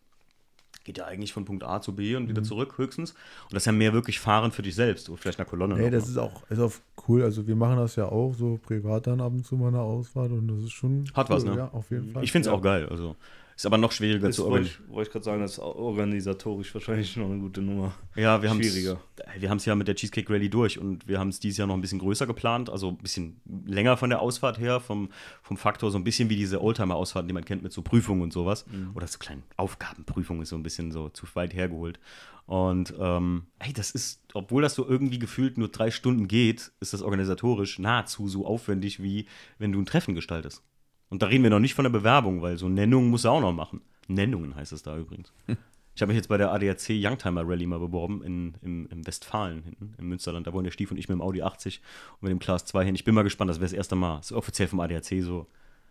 geht ja eigentlich von Punkt A zu B und Mhm. wieder zurück höchstens. Und das ist ja mehr wirklich Fahren für dich selbst oder vielleicht eine Kolonne. Nee, das ist auch, ist auch cool. Also wir machen das ja auch so privat dann ab und zu mal eine Ausfahrt und das ist schon Hat cool, was, ne? Ja, auf jeden Fall. Ich finde es ja. auch geil. Also ist aber noch schwieriger Das zu organisieren. ich, wollte ich gerade sagen, das ist organisatorisch wahrscheinlich noch eine gute Nummer. Ja, wir haben Schwieriger. Wir haben es ja mit der Cheesecake Rally durch und wir haben es dieses Jahr noch ein bisschen größer geplant, also ein bisschen länger von der Ausfahrt her, vom, vom Faktor so ein bisschen wie diese Oldtimer-Ausfahrten, die man kennt mit so Prüfungen und sowas. Oder so kleinen Aufgabenprüfungen ist so ein bisschen so zu weit hergeholt. Und ähm, hey, das ist, obwohl das so irgendwie gefühlt nur drei Stunden geht, ist das organisatorisch nahezu so aufwendig, wie wenn du ein Treffen gestaltest. Und da reden wir noch nicht von der Bewerbung, weil so Nennungen muss er auch noch machen. Nennungen heißt es da übrigens. Ich habe mich jetzt bei der ADAC Youngtimer Rally mal beworben in, im, im Westfalen hinten, im Münsterland. Da wollen der Stief und ich mit dem Audi 80 und mit dem Class 2 hin. Ich bin mal gespannt, das wäre das erste Mal. Das ist offiziell vom ADAC so.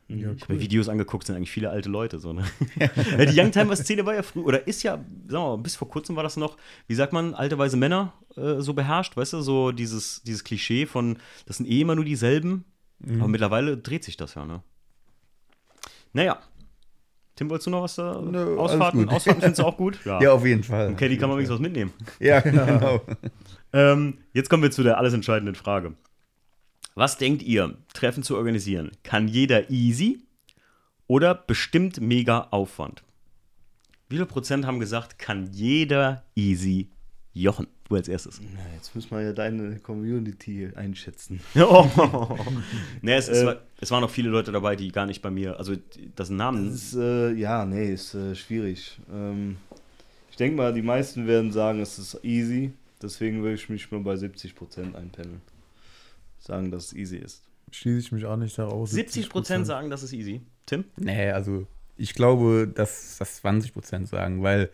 Ja, Ich habe mir Videos angeguckt, sind eigentlich viele alte Leute. So, ne? die Youngtimer-Szene war ja früh, oder ist ja, sagen wir mal, bis vor kurzem war das noch, wie sagt man, alte weise Männer äh, so beherrscht, weißt du, so dieses, dieses Klischee von, das sind eh immer nur dieselben. Aber mittlerweile dreht sich das ja, ne? Naja. Tim, wolltest du noch was da? Nö, alles Ausfahrten. Ausfahrten findest du auch gut? Ja, auf jeden Fall. Okay, die kann man wenigstens was mitnehmen. Ja, genau. Ähm, jetzt kommen wir zu der alles entscheidenden Frage. Was denkt ihr, Treffen zu organisieren? Kann jeder easy oder bestimmt mega Aufwand? Wie viel Prozent haben gesagt, kann jeder easy Jochen? Du als erstes. Na, jetzt müssen wir ja deine Community einschätzen. Oh. nee, es, es, war, es waren noch viele Leute dabei, die gar nicht bei mir, also das sind Namen. Das ist, äh, ja, nee, ist äh, schwierig. Ähm, ich denke mal, die meisten werden sagen, es ist easy. Deswegen würde ich mich mal bei 70% einpendeln. Sagen, dass es easy ist. Schließe ich mich an, ich sage auch 70 Prozent sagen, das ist easy. Tim? Nee, also ich glaube, dass das 20% sagen, weil,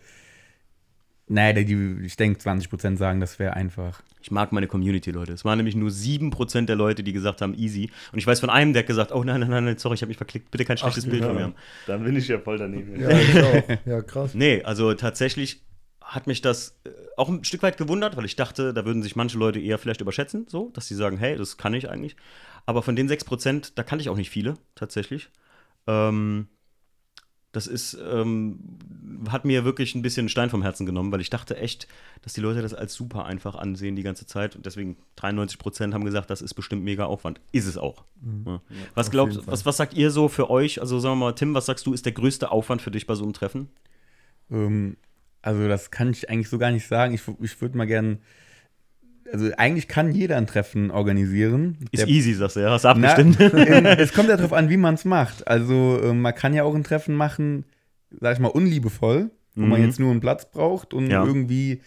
naja, die, ich denke, 20% sagen, das wäre einfach. Ich mag meine Community, Leute. Es waren nämlich nur 7% der Leute, die gesagt haben, easy. Und ich weiß von einem, der hat gesagt, oh nein, nein, nein, nein, sorry, ich habe mich verklickt. Bitte kein schlechtes Bild von mir haben. Dann bin ich ja voll daneben. Ja, ich auch. Ja, krass. Nee, also tatsächlich hat mich das äh, auch ein Stück weit gewundert, weil ich dachte, da würden sich manche Leute eher vielleicht überschätzen, so, dass sie sagen, hey, das kann ich eigentlich. Aber von den 6%, da kannte ich auch nicht viele, tatsächlich. Ähm, das ist, ähm, hat mir wirklich ein bisschen einen Stein vom Herzen genommen, weil ich dachte echt, dass die Leute das als super einfach ansehen die ganze Zeit. Und deswegen 93% haben gesagt, das ist bestimmt mega Aufwand. Ist es auch. Ja. Was Fall. was, was sagt ihr so für euch? Also sagen wir mal, Tim, was sagst du, ist der größte Aufwand für dich bei so einem Treffen? Ähm, also das kann ich eigentlich so gar nicht sagen. Ich, ich würde mal gern, also eigentlich kann jeder ein Treffen organisieren. Ist Der- easy, sagst du, ja? Hast du Na, abgestimmt? ähm, es kommt ja darauf an, wie man es macht. Also ähm, man kann ja auch ein Treffen machen, sag ich mal, unliebevoll, wo man Mhm. jetzt nur einen Platz braucht und Ja. irgendwie,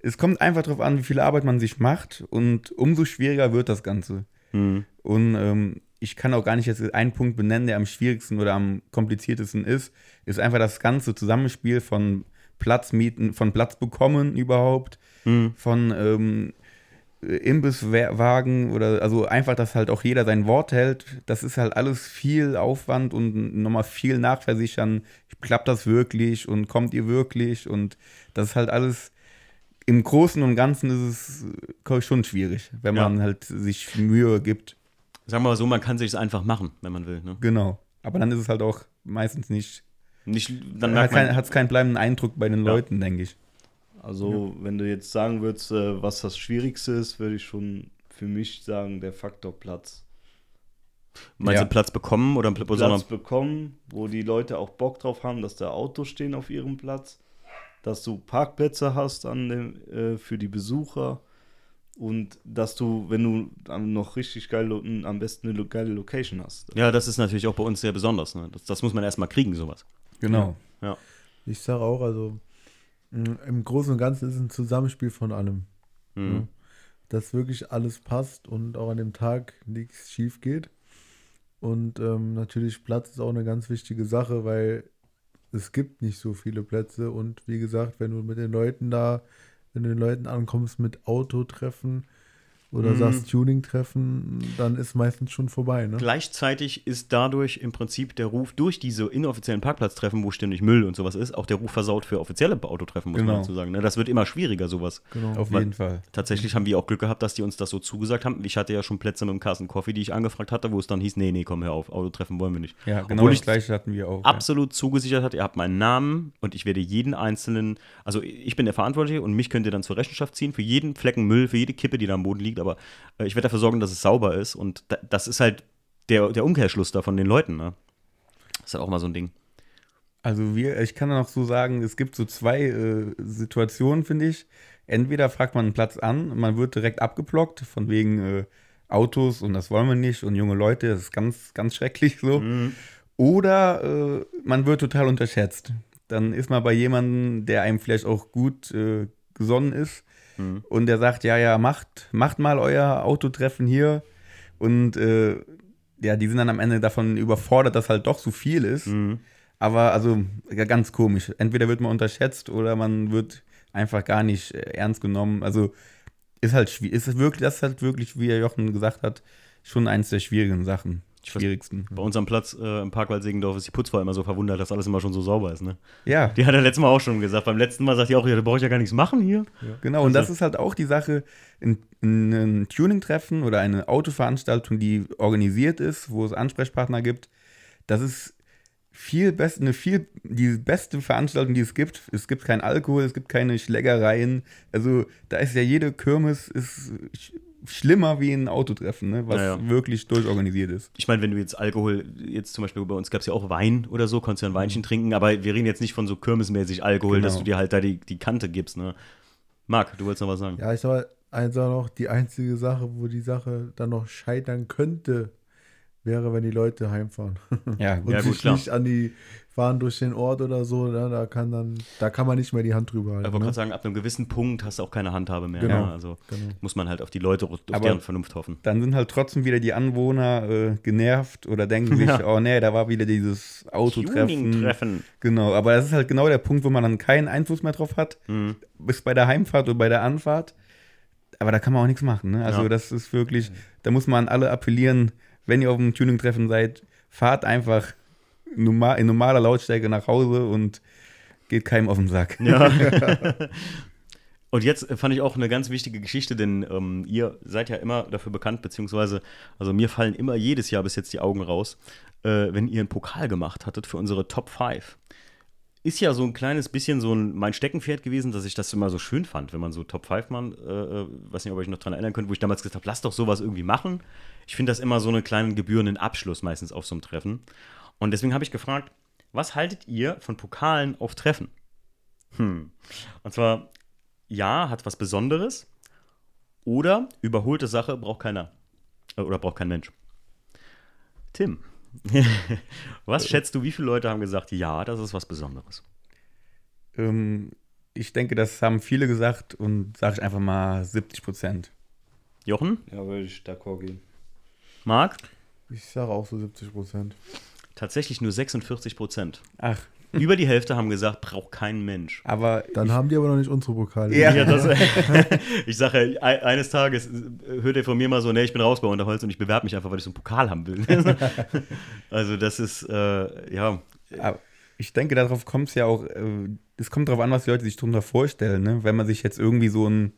es kommt einfach darauf an, wie viel Arbeit man sich macht und umso schwieriger wird das Ganze. Hm. Und ähm, ich kann auch gar nicht jetzt einen Punkt benennen, der am schwierigsten oder am kompliziertesten ist. Ist einfach das ganze Zusammenspiel von Platz mieten, von Platz bekommen überhaupt, Hm. von ähm, Imbisswagen oder also einfach, dass halt auch jeder sein Wort hält. Das ist halt alles viel Aufwand und nochmal viel nachversichern. Klappt das wirklich und kommt ihr wirklich? Und das ist halt alles. Im Großen und Ganzen ist es schon schwierig, wenn Ja. man halt sich Mühe gibt. Sagen wir mal so, man kann sich einfach machen, wenn man will. Ne? Genau. Aber dann ist es halt auch meistens nicht. Nicht, dann Hat merkt es keinen bleibenden Eindruck bei den Ja. Leuten, denke ich. Also, wenn du jetzt sagen würdest, äh, was das Schwierigste ist, würde ich schon für mich sagen, der Faktor Platz. meinst Ja. du Platz bekommen oder Platz, Platz bekommen, wo die Leute auch Bock drauf haben, dass da Autos stehen auf ihrem Platz, dass du Parkplätze hast an dem, äh, für die Besucher und dass du, wenn du dann noch richtig geil, am besten eine geile Location hast. Ja, das ist natürlich auch bei uns sehr besonders. Ne? Das, das muss man erstmal kriegen, sowas. Genau. Ja. Ich sage auch, also im Großen und Ganzen ist es ein Zusammenspiel von allem. Mhm. Ja. Dass wirklich alles passt und auch an dem Tag nichts schief geht. Und ähm, natürlich Platz ist auch eine ganz wichtige Sache, weil es gibt nicht so viele Plätze. Und wie gesagt, wenn du mit den Leuten da, wenn du den Leuten ankommst mit Autotreffen oder Mhm. sagst Tuning-Treffen, dann ist meistens schon vorbei. Ne? Gleichzeitig ist dadurch im Prinzip der Ruf durch diese inoffiziellen Parkplatztreffen, wo ständig Müll und sowas ist, auch der Ruf versaut für offizielle Autotreffen, muss man Genau. dazu sagen. Ne? Das wird immer schwieriger, sowas. Genau. Auf Weil- jeden Fall. Tatsächlich haben wir auch Glück gehabt, dass die uns das so zugesagt haben. Ich hatte ja schon Plätze mit dem Carsten Coffee, die ich angefragt hatte, wo es dann hieß, nee, nee, komm, hör auf, Autotreffen wollen wir nicht. Ja, genau Obwohl das ich gleiche hatten wir auch. absolut zugesichert hat, ihr habt meinen Namen und ich werde jeden einzelnen, also ich bin der Verantwortliche und mich könnt ihr dann zur Rechenschaft ziehen für jeden Flecken Müll, für jede Kippe, die da am Boden liegt, aber äh, ich werde dafür sorgen, dass es sauber ist und da, das ist halt der, der Umkehrschluss da von den Leuten, ne? Das ist halt auch mal so ein Ding. Also wir, ich kann noch so sagen, es gibt so zwei äh, Situationen, finde ich. Entweder fragt man einen Platz an, man wird direkt abgeblockt, von wegen äh, Autos und das wollen wir nicht und junge Leute, das ist ganz, ganz schrecklich so. Oder äh, man wird total unterschätzt. Dann ist man bei jemandem, der einem vielleicht auch gut äh, gesonnen ist Mhm. und der sagt, ja, ja, macht, macht mal euer Autotreffen hier. Und äh, ja, die sind dann am Ende davon überfordert, dass halt doch so viel ist. Mhm. Aber also ganz komisch. Entweder wird man unterschätzt oder man wird einfach gar nicht äh, ernst genommen. Also ist halt schwierig. Ist wirklich, das ist halt wirklich, wie Jochen gesagt hat, schon eins der schwierigen Sachen. Schwierigsten. Bei uns am Platz äh, im Parkwald Segendorf ist die Putzfrau immer so verwundert, dass alles immer schon so sauber ist. Ne? Ja, Die hat er letztes Mal auch schon gesagt. Beim letzten Mal sagt die auch, ja, da brauche ich ja gar nichts machen hier. genau. Und das ist halt auch die Sache, in, in ein Tuning-Treffen oder eine Autoveranstaltung, die organisiert ist, wo es Ansprechpartner gibt, das ist viel best, eine viel, die beste Veranstaltung, die es gibt. Es gibt keinen Alkohol, es gibt keine Schlägereien. Also da ist ja jede Kirmes ist schlimmer wie ein Autotreffen, ne? was Ja, ja. wirklich durchorganisiert ist. Ich meine, wenn du jetzt Alkohol, jetzt zum Beispiel bei uns gab es ja auch Wein oder so, konntest du ja ein Weinchen trinken, aber wir reden jetzt nicht von so kirmesmäßig Alkohol, dass Genau. du dir halt da die, die Kante gibst. Ne? Marc, du wolltest noch was sagen? Ja, ich sag mal, eins auch noch, die einzige Sache, wo die Sache dann noch scheitern könnte, wäre, wenn die Leute heimfahren. Ja, Und Ja, gut, sich klar. nicht an die fahren durch den Ort oder so, ne, da kann dann, da kann man nicht mehr die Hand drüber Ich halten. wollte Ne? gerade sagen, ab einem gewissen Punkt hast du auch keine Handhabe mehr. Genau, Ne? Also genau. muss man halt auf die Leute, auf Aber- deren Vernunft hoffen. dann sind halt trotzdem wieder die Anwohner äh, genervt oder denken sich, Ja. oh nee, da war wieder dieses Autotreffen. Genau, aber das ist halt genau der Punkt, wo man dann keinen Einfluss mehr drauf hat, Mhm. bis bei der Heimfahrt oder bei der Anfahrt. Aber da kann man auch nichts machen. Ne? Also Ja. das ist wirklich, da muss man an alle appellieren, wenn ihr auf einem Tuning-Treffen seid, fahrt einfach normal, in normaler Lautstärke nach Hause und geht keinem auf den Sack. Ja. Und jetzt fand ich auch eine ganz wichtige Geschichte, denn ähm, ihr seid ja immer dafür bekannt, beziehungsweise, also mir fallen immer jedes Jahr bis jetzt die Augen raus, äh, wenn ihr einen Pokal gemacht hattet für unsere Top 5. Ist ja so ein kleines bisschen so ein, mein Steckenpferd gewesen, dass ich das immer so schön fand, wenn man so Top 5 Mann, äh, äh, weiß nicht, ob euch noch dran erinnern könnt, wo ich damals gesagt habe, lass doch sowas irgendwie machen. Ich finde das immer so einen kleinen gebührenden Abschluss meistens auf so einem Treffen. Und deswegen habe ich gefragt, was haltet ihr von Pokalen auf Treffen? Hm. Und zwar, ja, hat was Besonderes. Oder überholte Sache braucht keiner. Äh, Oder braucht kein Mensch. Tim, was schätzt du, wie viele Leute haben gesagt, ja, das ist was Besonderes? Ähm, ich denke, das haben viele gesagt und sage ich einfach mal 70 Prozent. Jochen, Ja, würde ich d'accord gehen. Marc? Ich sage auch so 70 Prozent. Tatsächlich nur 46 Prozent. Ach, Über die Hälfte haben gesagt, braucht kein Mensch. aber Dann haben die aber noch nicht unsere Pokale. Ja. Ja, das, ich sage ja, eines Tages äh, hört ihr von mir mal so, ne, ich bin raus bei Unterholz und ich bewerbe mich einfach, weil ich so einen Pokal haben will. also das ist, äh, ja, Aber ich denke, darauf kommt es ja auch, äh, es kommt darauf an, was die Leute sich darunter vorstellen. Ne? Wenn man sich jetzt irgendwie so ein,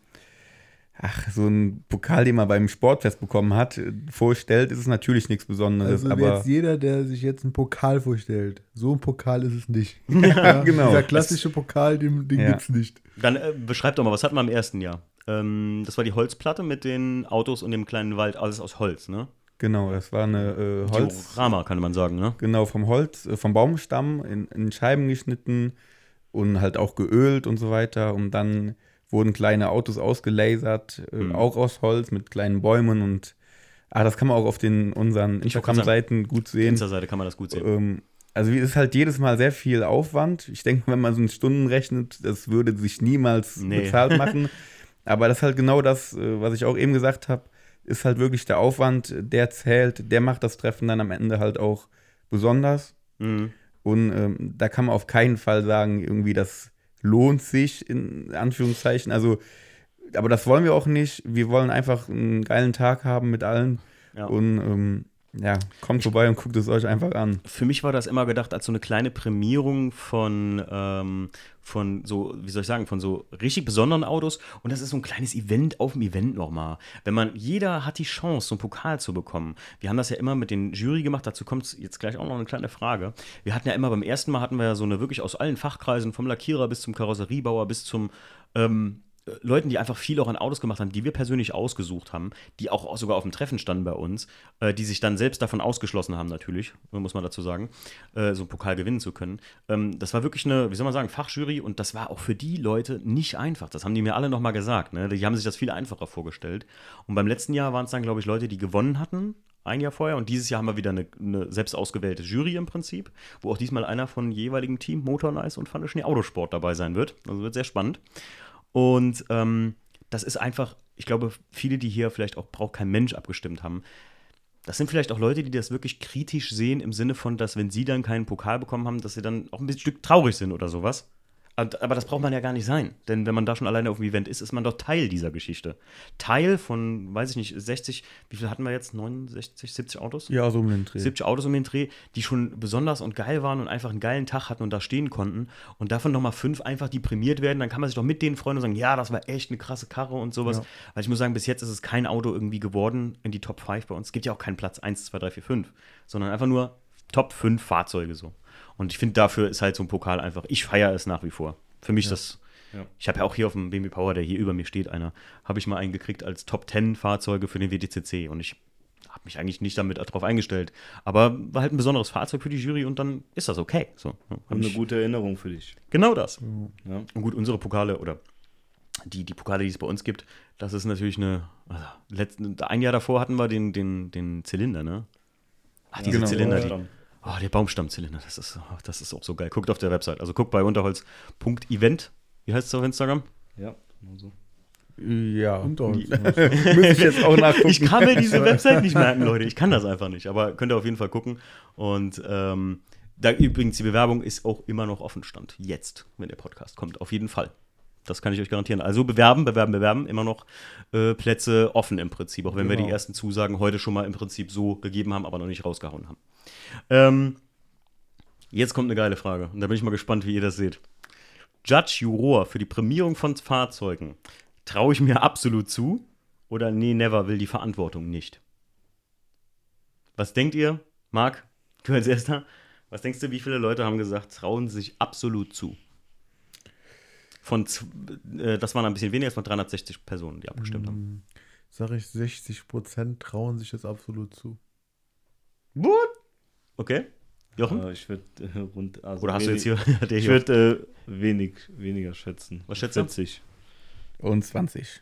ach, so ein Pokal, den man beim Sportfest bekommen hat, vorstellt, ist es natürlich nichts Besonderes. Also aber jetzt jeder, der sich jetzt einen Pokal vorstellt, so ein Pokal ist es nicht. Ja, genau. Dieser klassische Pokal, den, den Ja. gibt's nicht. dann äh, beschreibt doch mal, was hatten wir im ersten Jahr? Ähm, das war die Holzplatte mit den Autos und dem kleinen Wald, alles aus Holz, ne? genau, das war eine äh, Holz, Diorama, kann man sagen, ne? genau, vom Holz, äh, vom Baumstamm in, in Scheiben geschnitten und halt auch geölt und so weiter. Und dann wurden kleine Autos ausgelasert, äh, Mhm. auch aus Holz mit kleinen Bäumen und ah, das kann man auch auf den unseren Instagram-Seiten gut sehen. Insta-Seite kann man das gut sehen. Ähm, also wie- es ist halt jedes Mal sehr viel Aufwand. Ich denke, wenn man so in Stunden rechnet, das würde sich niemals Nee. bezahlt machen. Aber das ist halt genau das, äh, was ich auch eben gesagt habe, ist halt wirklich der Aufwand, der zählt, der macht das Treffen dann am Ende halt auch besonders. Mhm. Und ähm, da kann man auf keinen Fall sagen, irgendwie das lohnt sich, in Anführungszeichen. Also, aber das wollen wir auch nicht. Wir wollen einfach einen geilen Tag haben mit allen. Ja. Und ähm, ja, kommt vorbei und guckt es euch einfach an. Für mich war das immer gedacht als so eine kleine Prämierung von, ähm, von so, wie soll ich sagen, von so richtig besonderen Autos. Und das ist so ein kleines Event auf dem Event nochmal. Wenn man, jeder hat die Chance, so einen Pokal zu bekommen. Wir haben das ja immer mit den Jury gemacht, dazu kommt jetzt gleich auch noch eine kleine Frage. Wir hatten ja immer, beim ersten Mal hatten wir ja so eine wirklich aus allen Fachkreisen, vom Lackierer bis zum Karosseriebauer bis zum ähm, äh, Leuten, die einfach viel auch an Autos gemacht haben, die wir persönlich ausgesucht haben, die auch sogar auf dem Treffen standen bei uns, äh, die sich dann selbst davon ausgeschlossen haben, natürlich, muss man dazu sagen, äh, so einen Pokal gewinnen zu können. Ähm, das war wirklich eine, wie soll man sagen, Fachjury und das war auch für die Leute nicht einfach. Das haben die mir alle nochmal gesagt. Ne? Die haben sich das viel einfacher vorgestellt. Und beim letzten Jahr waren es dann, glaube ich, Leute, die gewonnen hatten. Ein Jahr vorher und dieses Jahr haben wir wieder eine, eine selbst ausgewählte Jury im Prinzip, wo auch diesmal einer von jeweiligen Team Motor Nice und Funny Schnee Autosport dabei sein wird. Also wird sehr spannend. Und ähm, das ist einfach, ich glaube, viele, die hier vielleicht auch braucht kein Mensch abgestimmt haben, das sind vielleicht auch Leute, die das wirklich kritisch sehen, im Sinne von, dass wenn sie dann keinen Pokal bekommen haben, dass sie dann auch ein bisschen traurig sind oder sowas. Aber das braucht man ja gar nicht sein. Denn wenn man da schon alleine auf dem Event ist, ist man doch Teil dieser Geschichte. Teil von, weiß ich nicht, 60, wie viel hatten wir jetzt? 69, 70 Autos? Ja, so um den Dreh. 70 Autos um den Dreh, die schon besonders und geil waren und einfach einen geilen Tag hatten und da stehen konnten. Und davon nochmal fünf einfach, die prämiert werden. Dann kann man sich doch mit denen freuen und sagen, ja, das war echt eine krasse Karre und sowas. Ja. Weil ich muss sagen, bis jetzt ist es kein Auto irgendwie geworden in die Top 5 bei uns. Es gibt ja auch keinen Platz 1, 2, 3, 4, 5, sondern einfach nur Top 5 Fahrzeuge so. Und ich finde, dafür ist halt so ein Pokal einfach, ich feiere es nach wie vor. Für mich das, Ja. ich habe ja auch hier auf dem BMW Power, der hier über mir steht, einer, habe ich mal einen gekriegt als Top 10 Fahrzeuge für den WTCC. Und ich habe mich eigentlich nicht damit darauf eingestellt. Aber war halt ein besonderes Fahrzeug für die Jury und dann ist das okay. So, ja, hab Und eine gute Erinnerung für dich. Genau das. Ja. Und gut, unsere Pokale oder die, die Pokale, die es bei uns gibt, das ist natürlich eine. Also, letzten, ein Jahr davor hatten wir den, den, den Zylinder, ne? Ach, diese Genau. Zylinder, die. Oh, der Baumstammzylinder, das ist, oh, das ist auch so geil. Guckt auf der Website. Also guckt bei unterholz.event. Wie heißt es auf Instagram? Ja, genau so. Ja. Unter uns. Müsste ich jetzt auch nachgucken. Ich kann mir diese Website nicht merken, Leute. Ich kann das einfach nicht. Aber könnt ihr auf jeden Fall gucken. Und ähm, da übrigens, die Bewerbung ist auch immer noch offen stand. Jetzt, wenn der Podcast kommt. Auf jeden Fall. Das kann ich euch garantieren. Also bewerben, bewerben, bewerben. Immer noch äh, Plätze offen im Prinzip. Auch wenn wir die Genau. ersten Zusagen heute schon mal im Prinzip so gegeben haben, aber noch nicht rausgehauen haben. Ähm, jetzt kommt eine geile Frage. Und da bin ich mal gespannt, wie ihr das seht. Judge Juror für die Prämierung von Fahrzeugen. Traue ich mir absolut zu? Oder nee, never will die Verantwortung nicht? Was denkt ihr? Marc, du als erster. Was denkst du, wie viele Leute haben gesagt, trauen sich absolut zu? Von, äh, das waren ein bisschen weniger, es waren 360 Personen, die abgestimmt haben. Sag ich, 60 Prozent trauen sich das absolut zu. What? Okay. Jochen? Äh, ich würde äh, rund. Also Oder hast du wenig- jetzt hier, Ich würde äh, wenig, weniger schätzen. Was schätzt du? 40. Und 20.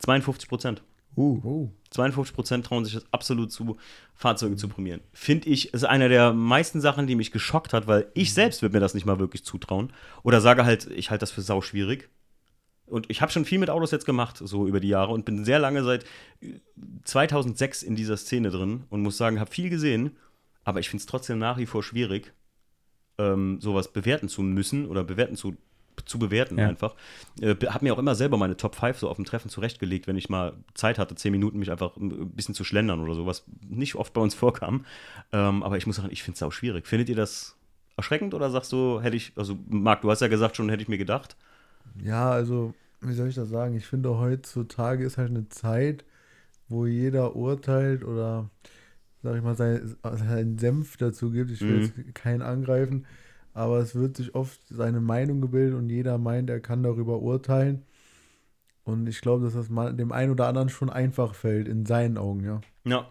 52 Prozent. Uh. Oh. 52 Prozent trauen sich das absolut zu, Fahrzeuge zu prämieren. Finde ich, ist eine der meisten Sachen, die mich geschockt hat, weil ich selbst würde mir das nicht mal wirklich zutrauen. Oder sage halt, ich halte das für sau schwierig. Und ich habe schon viel mit Autos jetzt gemacht, so über die Jahre, und bin sehr lange seit äh, 2006 in dieser Szene drin und muss sagen, habe viel gesehen, aber ich finde es trotzdem nach wie vor schwierig, ähm, sowas bewerten zu müssen oder bewerten zu, zu bewerten Ja. einfach. Äh, habe mir auch immer selber meine Top 5 so auf dem Treffen zurechtgelegt, wenn ich mal Zeit hatte, 10 Minuten mich einfach ein bisschen zu schlendern oder so, was nicht oft bei uns vorkam. Ähm, aber ich muss sagen, ich finde es auch schwierig. Findet ihr das erschreckend oder sagst du, hätte ich, also Marc, du hast ja gesagt schon, hätte ich mir gedacht. Ja, also, wie soll ich das sagen? Ich finde, heutzutage ist halt eine Zeit, wo jeder urteilt oder, sag ich mal, sein- seinen Senf dazu gibt. Ich will Mhm. jetzt keinen angreifen, aber es wird sich oft seine Meinung gebildet und jeder meint, er kann darüber urteilen. Und ich glaube, dass das mal dem einen oder anderen schon einfach fällt, in seinen Augen, ja. Ja.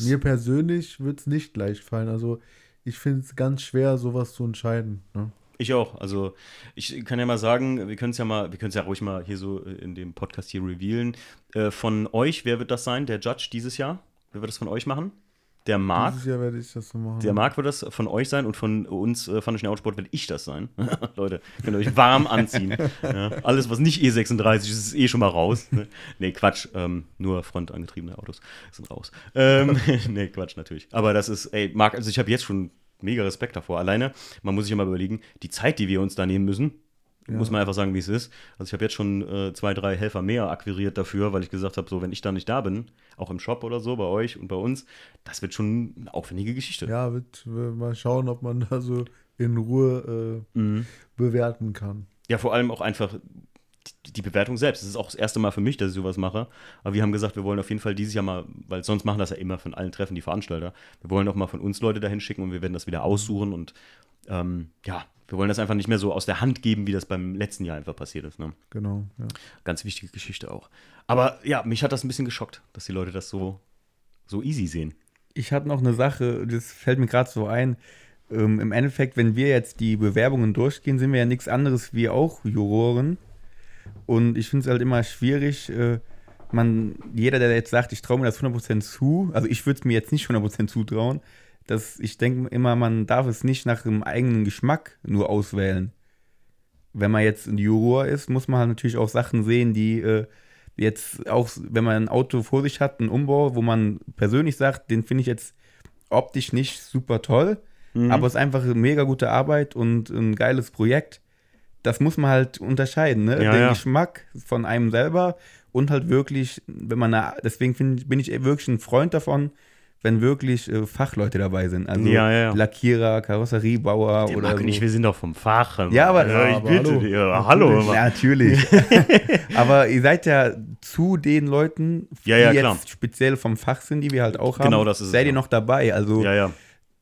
Mir persönlich wird es nicht leicht fallen. Also, ich finde es ganz schwer, sowas zu entscheiden. Ne? Ich auch. Also ich kann ja mal sagen, wir können es ja mal, wir können es ja ruhig mal hier so in dem Podcast hier revealen. Äh, von euch, wer wird das sein? Der Judge dieses Jahr? Wer wird das von euch machen? Der Marc. Dieses Jahr werde ich das so machen. Der Marc wird das von euch sein und von uns, äh, von der Autosport, werde ich das sein. Leute, könnt ihr euch warm anziehen. ja, alles, was nicht E36 ist, ist eh schon mal raus. Ne? Nee, Quatsch. Ähm, nur frontangetriebene Autos sind raus. Ähm, nee, Quatsch natürlich. Aber das ist, ey, Marc, also ich habe jetzt schon mega Respekt davor. Alleine, man muss sich immer überlegen, die Zeit, die wir uns da nehmen müssen, muss man einfach sagen, wie es ist. Also ich habe jetzt schon äh, zwei, drei Helfer mehr akquiriert dafür, weil ich gesagt habe, so wenn ich da nicht da bin, auch im Shop oder so, bei euch und bei uns, das wird schon eine aufwendige Geschichte. Ja, wird wir mal schauen, ob man da so in Ruhe äh, Mhm. bewerten kann. Ja, vor allem auch einfach die, die Bewertung selbst. Das ist auch das erste Mal für mich, dass ich sowas mache. Aber wir haben gesagt, wir wollen auf jeden Fall dieses Jahr mal, weil sonst machen das ja immer von allen Treffen die Veranstalter. Wir wollen auch mal von uns Leute dahin schicken und wir werden das wieder aussuchen und ähm, ja, wir wollen das einfach nicht mehr so aus der Hand geben, wie das beim letzten Jahr einfach passiert ist. Ne? Genau, ja. Ganz wichtige Geschichte auch. Aber ja, mich hat das ein bisschen geschockt, dass die Leute das so, so easy sehen. Ich hatte noch eine Sache, das fällt mir gerade so ein. Ähm, Im Endeffekt, wenn wir jetzt die Bewerbungen durchgehen, sind wir ja nichts anderes wie auch Juroren. Und ich finde es halt immer schwierig, äh, man, jeder, der jetzt sagt, ich traue mir das 100% zu, also ich würde es mir jetzt nicht 100% zutrauen, dass ich denke immer, man darf es nicht nach dem eigenen Geschmack nur auswählen. Wenn man jetzt ein Juror ist, muss man halt natürlich auch Sachen sehen, die äh, jetzt auch, wenn man ein Auto vor sich hat, einen Umbau, wo man persönlich sagt, den finde ich jetzt optisch nicht super toll, aber es ist einfach eine mega gute Arbeit und ein geiles Projekt, das muss man halt unterscheiden, ne? Ja, Den ja. Geschmack von einem selber und halt wirklich, wenn man, eine, deswegen find, bin ich wirklich ein Freund davon, wenn wirklich äh, Fachleute dabei sind. Also Ja, ja. Lackierer, Karosseriebauer Der oder Marc so. und ich, wir sind doch vom Fach. Ja, aber- ja, ich aber bitte hallo. dir. Hallo. Ja, natürlich. Aber ihr seid ja zu den Leuten, Ja, ja, die klar. jetzt speziell vom Fach sind, die wir halt auch haben. Genau, das ist es, Seid ihr noch dabei? Also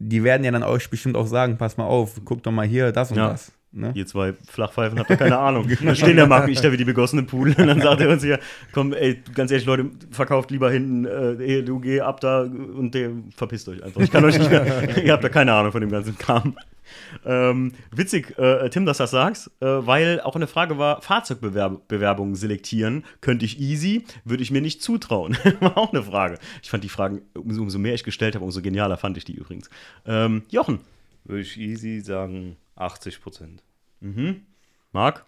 die werden ja dann euch bestimmt auch sagen, pass mal auf, guck doch mal hier, das und das. Ne? Ihr zwei Flachpfeifen habt doch keine Ahnung. Da stehen der Marc und ich da wie die begossenen Pudel und dann sagt er uns hier, komm, ey, ganz ehrlich, Leute, verkauft lieber hinten, äh, du geh ab da und der verpisst euch einfach. Ich kann euch nicht mehr, ihr habt da keine Ahnung von dem ganzen Kram. Ähm, witzig, äh, Tim, dass du das sagst, äh, weil auch eine Frage war, Fahrzeugbewerbungen selektieren, könnte ich easy, würde ich mir nicht zutrauen. war auch eine Frage. Ich fand die Fragen, umso, umso mehr ich gestellt habe, umso genialer fand ich die übrigens. Ähm, Jochen, Würde ich easy sagen 80 Prozent. mhm. Marc?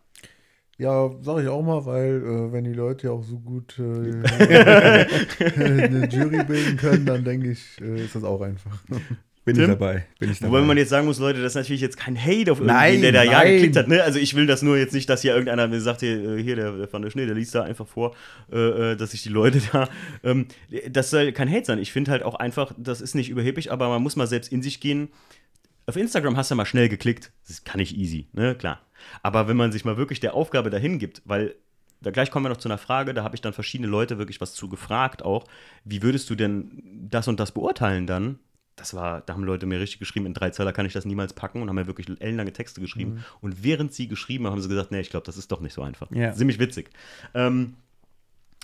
Ja, sag ich auch mal, weil äh, wenn die Leute ja auch so gut äh, eine Jury bilden können, dann denke ich, äh, ist das auch einfach. Bin Tim? ich dabei. Bin ich dabei. Wobei man jetzt sagen muss, Leute, das ist natürlich jetzt kein Hate auf irgendwen, Nein, der da ja geklickt hat. Ne? Also ich will das nur jetzt nicht, dass hier irgendeiner mir sagt, hier, äh, hier der, der Van der Schnee, der liest da einfach vor, äh, äh, dass sich die Leute da. Ähm, das soll kein Hate sein. Ich finde halt auch einfach, das ist nicht überheblich, aber man muss mal selbst in sich gehen. Auf Instagram hast du mal schnell geklickt. Das kann ich easy, ne? Klar. Aber wenn man sich mal wirklich der Aufgabe dahin gibt, weil da gleich kommen wir noch zu einer Frage, da habe ich dann verschiedene Leute wirklich was zu gefragt auch. Wie würdest du denn das und das beurteilen dann? Das war, da haben Leute mir richtig geschrieben, in drei Zeiler kann ich das niemals packen und haben mir wirklich ellenlange Texte geschrieben. Und während sie geschrieben haben, haben sie gesagt, nee, ich glaube, das ist doch nicht so einfach. Ja. Ziemlich witzig. Ähm,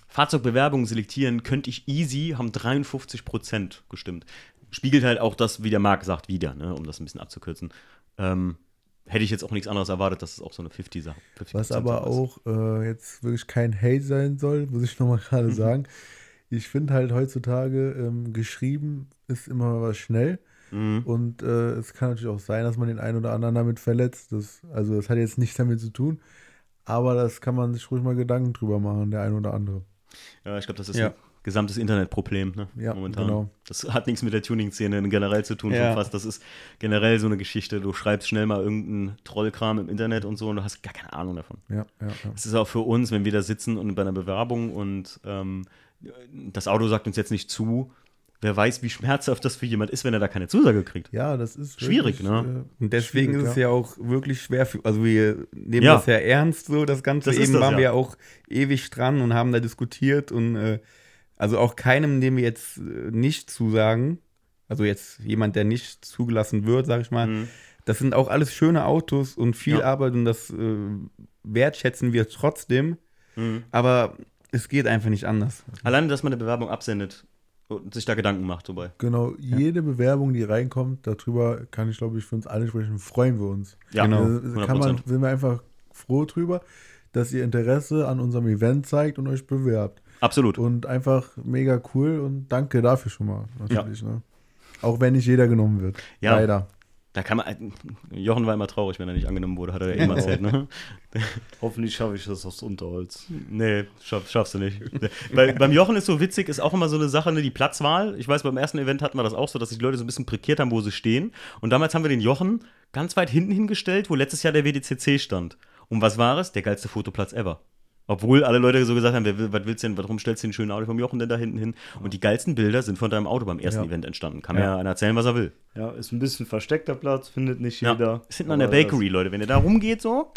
Fahrzeugbewerbungen selektieren könnte ich easy, haben 53% gestimmt. Spiegelt halt auch das, wie der Marc sagt, wieder, ne, um das ein bisschen abzukürzen. Ähm, hätte ich jetzt auch nichts anderes erwartet, dass es auch so eine 50-Sache 50 Was aber auch äh, jetzt wirklich kein Hate sein soll, muss ich nochmal gerade sagen. Ich finde halt heutzutage ähm, geschrieben ist immer was schnell. Mhm. Und äh, es kann natürlich auch sein, dass man den einen oder anderen damit verletzt. Das, also das hat jetzt nichts damit zu tun. Aber das kann man sich ruhig mal Gedanken drüber machen, der ein oder andere. Ja, ich glaube, das ist Ja. ein gesamtes Internetproblem, ne? Ja, momentan. genau. Das hat nichts mit der Tuning-Szene generell zu tun, Ja. schon fast. Das ist generell so eine Geschichte. Du schreibst schnell mal irgendeinen Trollkram im Internet und so und du hast gar keine Ahnung davon. Ja, ja, ja. Es ist auch für uns, wenn wir da sitzen und bei einer Bewerbung und ähm, das Auto sagt uns jetzt nicht zu, wer weiß, wie schmerzhaft das für jemand ist, wenn er da keine Zusage kriegt. Ja, das ist Schwierig, ne? äh, Und deswegen schwierig, ist es ja auch wirklich schwer für, also wir nehmen Ja. das ja ernst so, das Ganze. Das ist Eben das, waren ja. wir ja auch ewig dran und haben da diskutiert und äh, also auch keinem, dem wir jetzt äh, nicht zusagen, also jetzt jemand, der nicht zugelassen wird, sag ich mal, Mhm. das sind auch alles schöne Autos und viel Ja. Arbeit und das äh, wertschätzen wir trotzdem, Mhm. aber es geht einfach nicht anders. Alleine, dass man eine Bewerbung absendet und sich da Gedanken macht dabei. Genau, jede Bewerbung, die reinkommt, darüber kann ich, glaube ich, für uns alle sprechen, freuen wir uns. Ja, Genau. Da kann man, sind wir einfach froh drüber, dass ihr Interesse an unserem Event zeigt und euch bewerbt. Absolut. Und einfach mega cool und danke dafür schon mal, natürlich. Ne? Auch wenn nicht jeder genommen wird. Ja. Leider. Da kann man. Jochen war immer traurig, wenn er nicht angenommen wurde, hat er ja eben erzählt, ne? Hoffentlich schaffe ich das aus Unterholz. Nee, schaff, schaffst du nicht. Bei, beim Jochen ist so witzig, ist auch immer so eine Sache, ne, die Platzwahl. Ich weiß, beim ersten Event hatten wir das auch so, dass sich die Leute so ein bisschen prekiert haben, wo sie stehen. Und damals haben wir den Jochen ganz weit hinten hingestellt, wo letztes Jahr der WDCC stand. Und was war es? Der geilste Fotoplatz ever. Obwohl alle Leute so gesagt haben, wer, was willst du denn, warum stellst du den schönen Auto vom Jochen denn da hinten hin? Und die geilsten Bilder sind von deinem Auto beim ersten Ja. Event entstanden. Kann mir Ja. ja einer erzählen, was er will. Ja, ist ein bisschen versteckter Platz, findet nicht Ja. jeder. Ist hinten an der Bakery, Leute. Wenn ihr da rumgeht, so.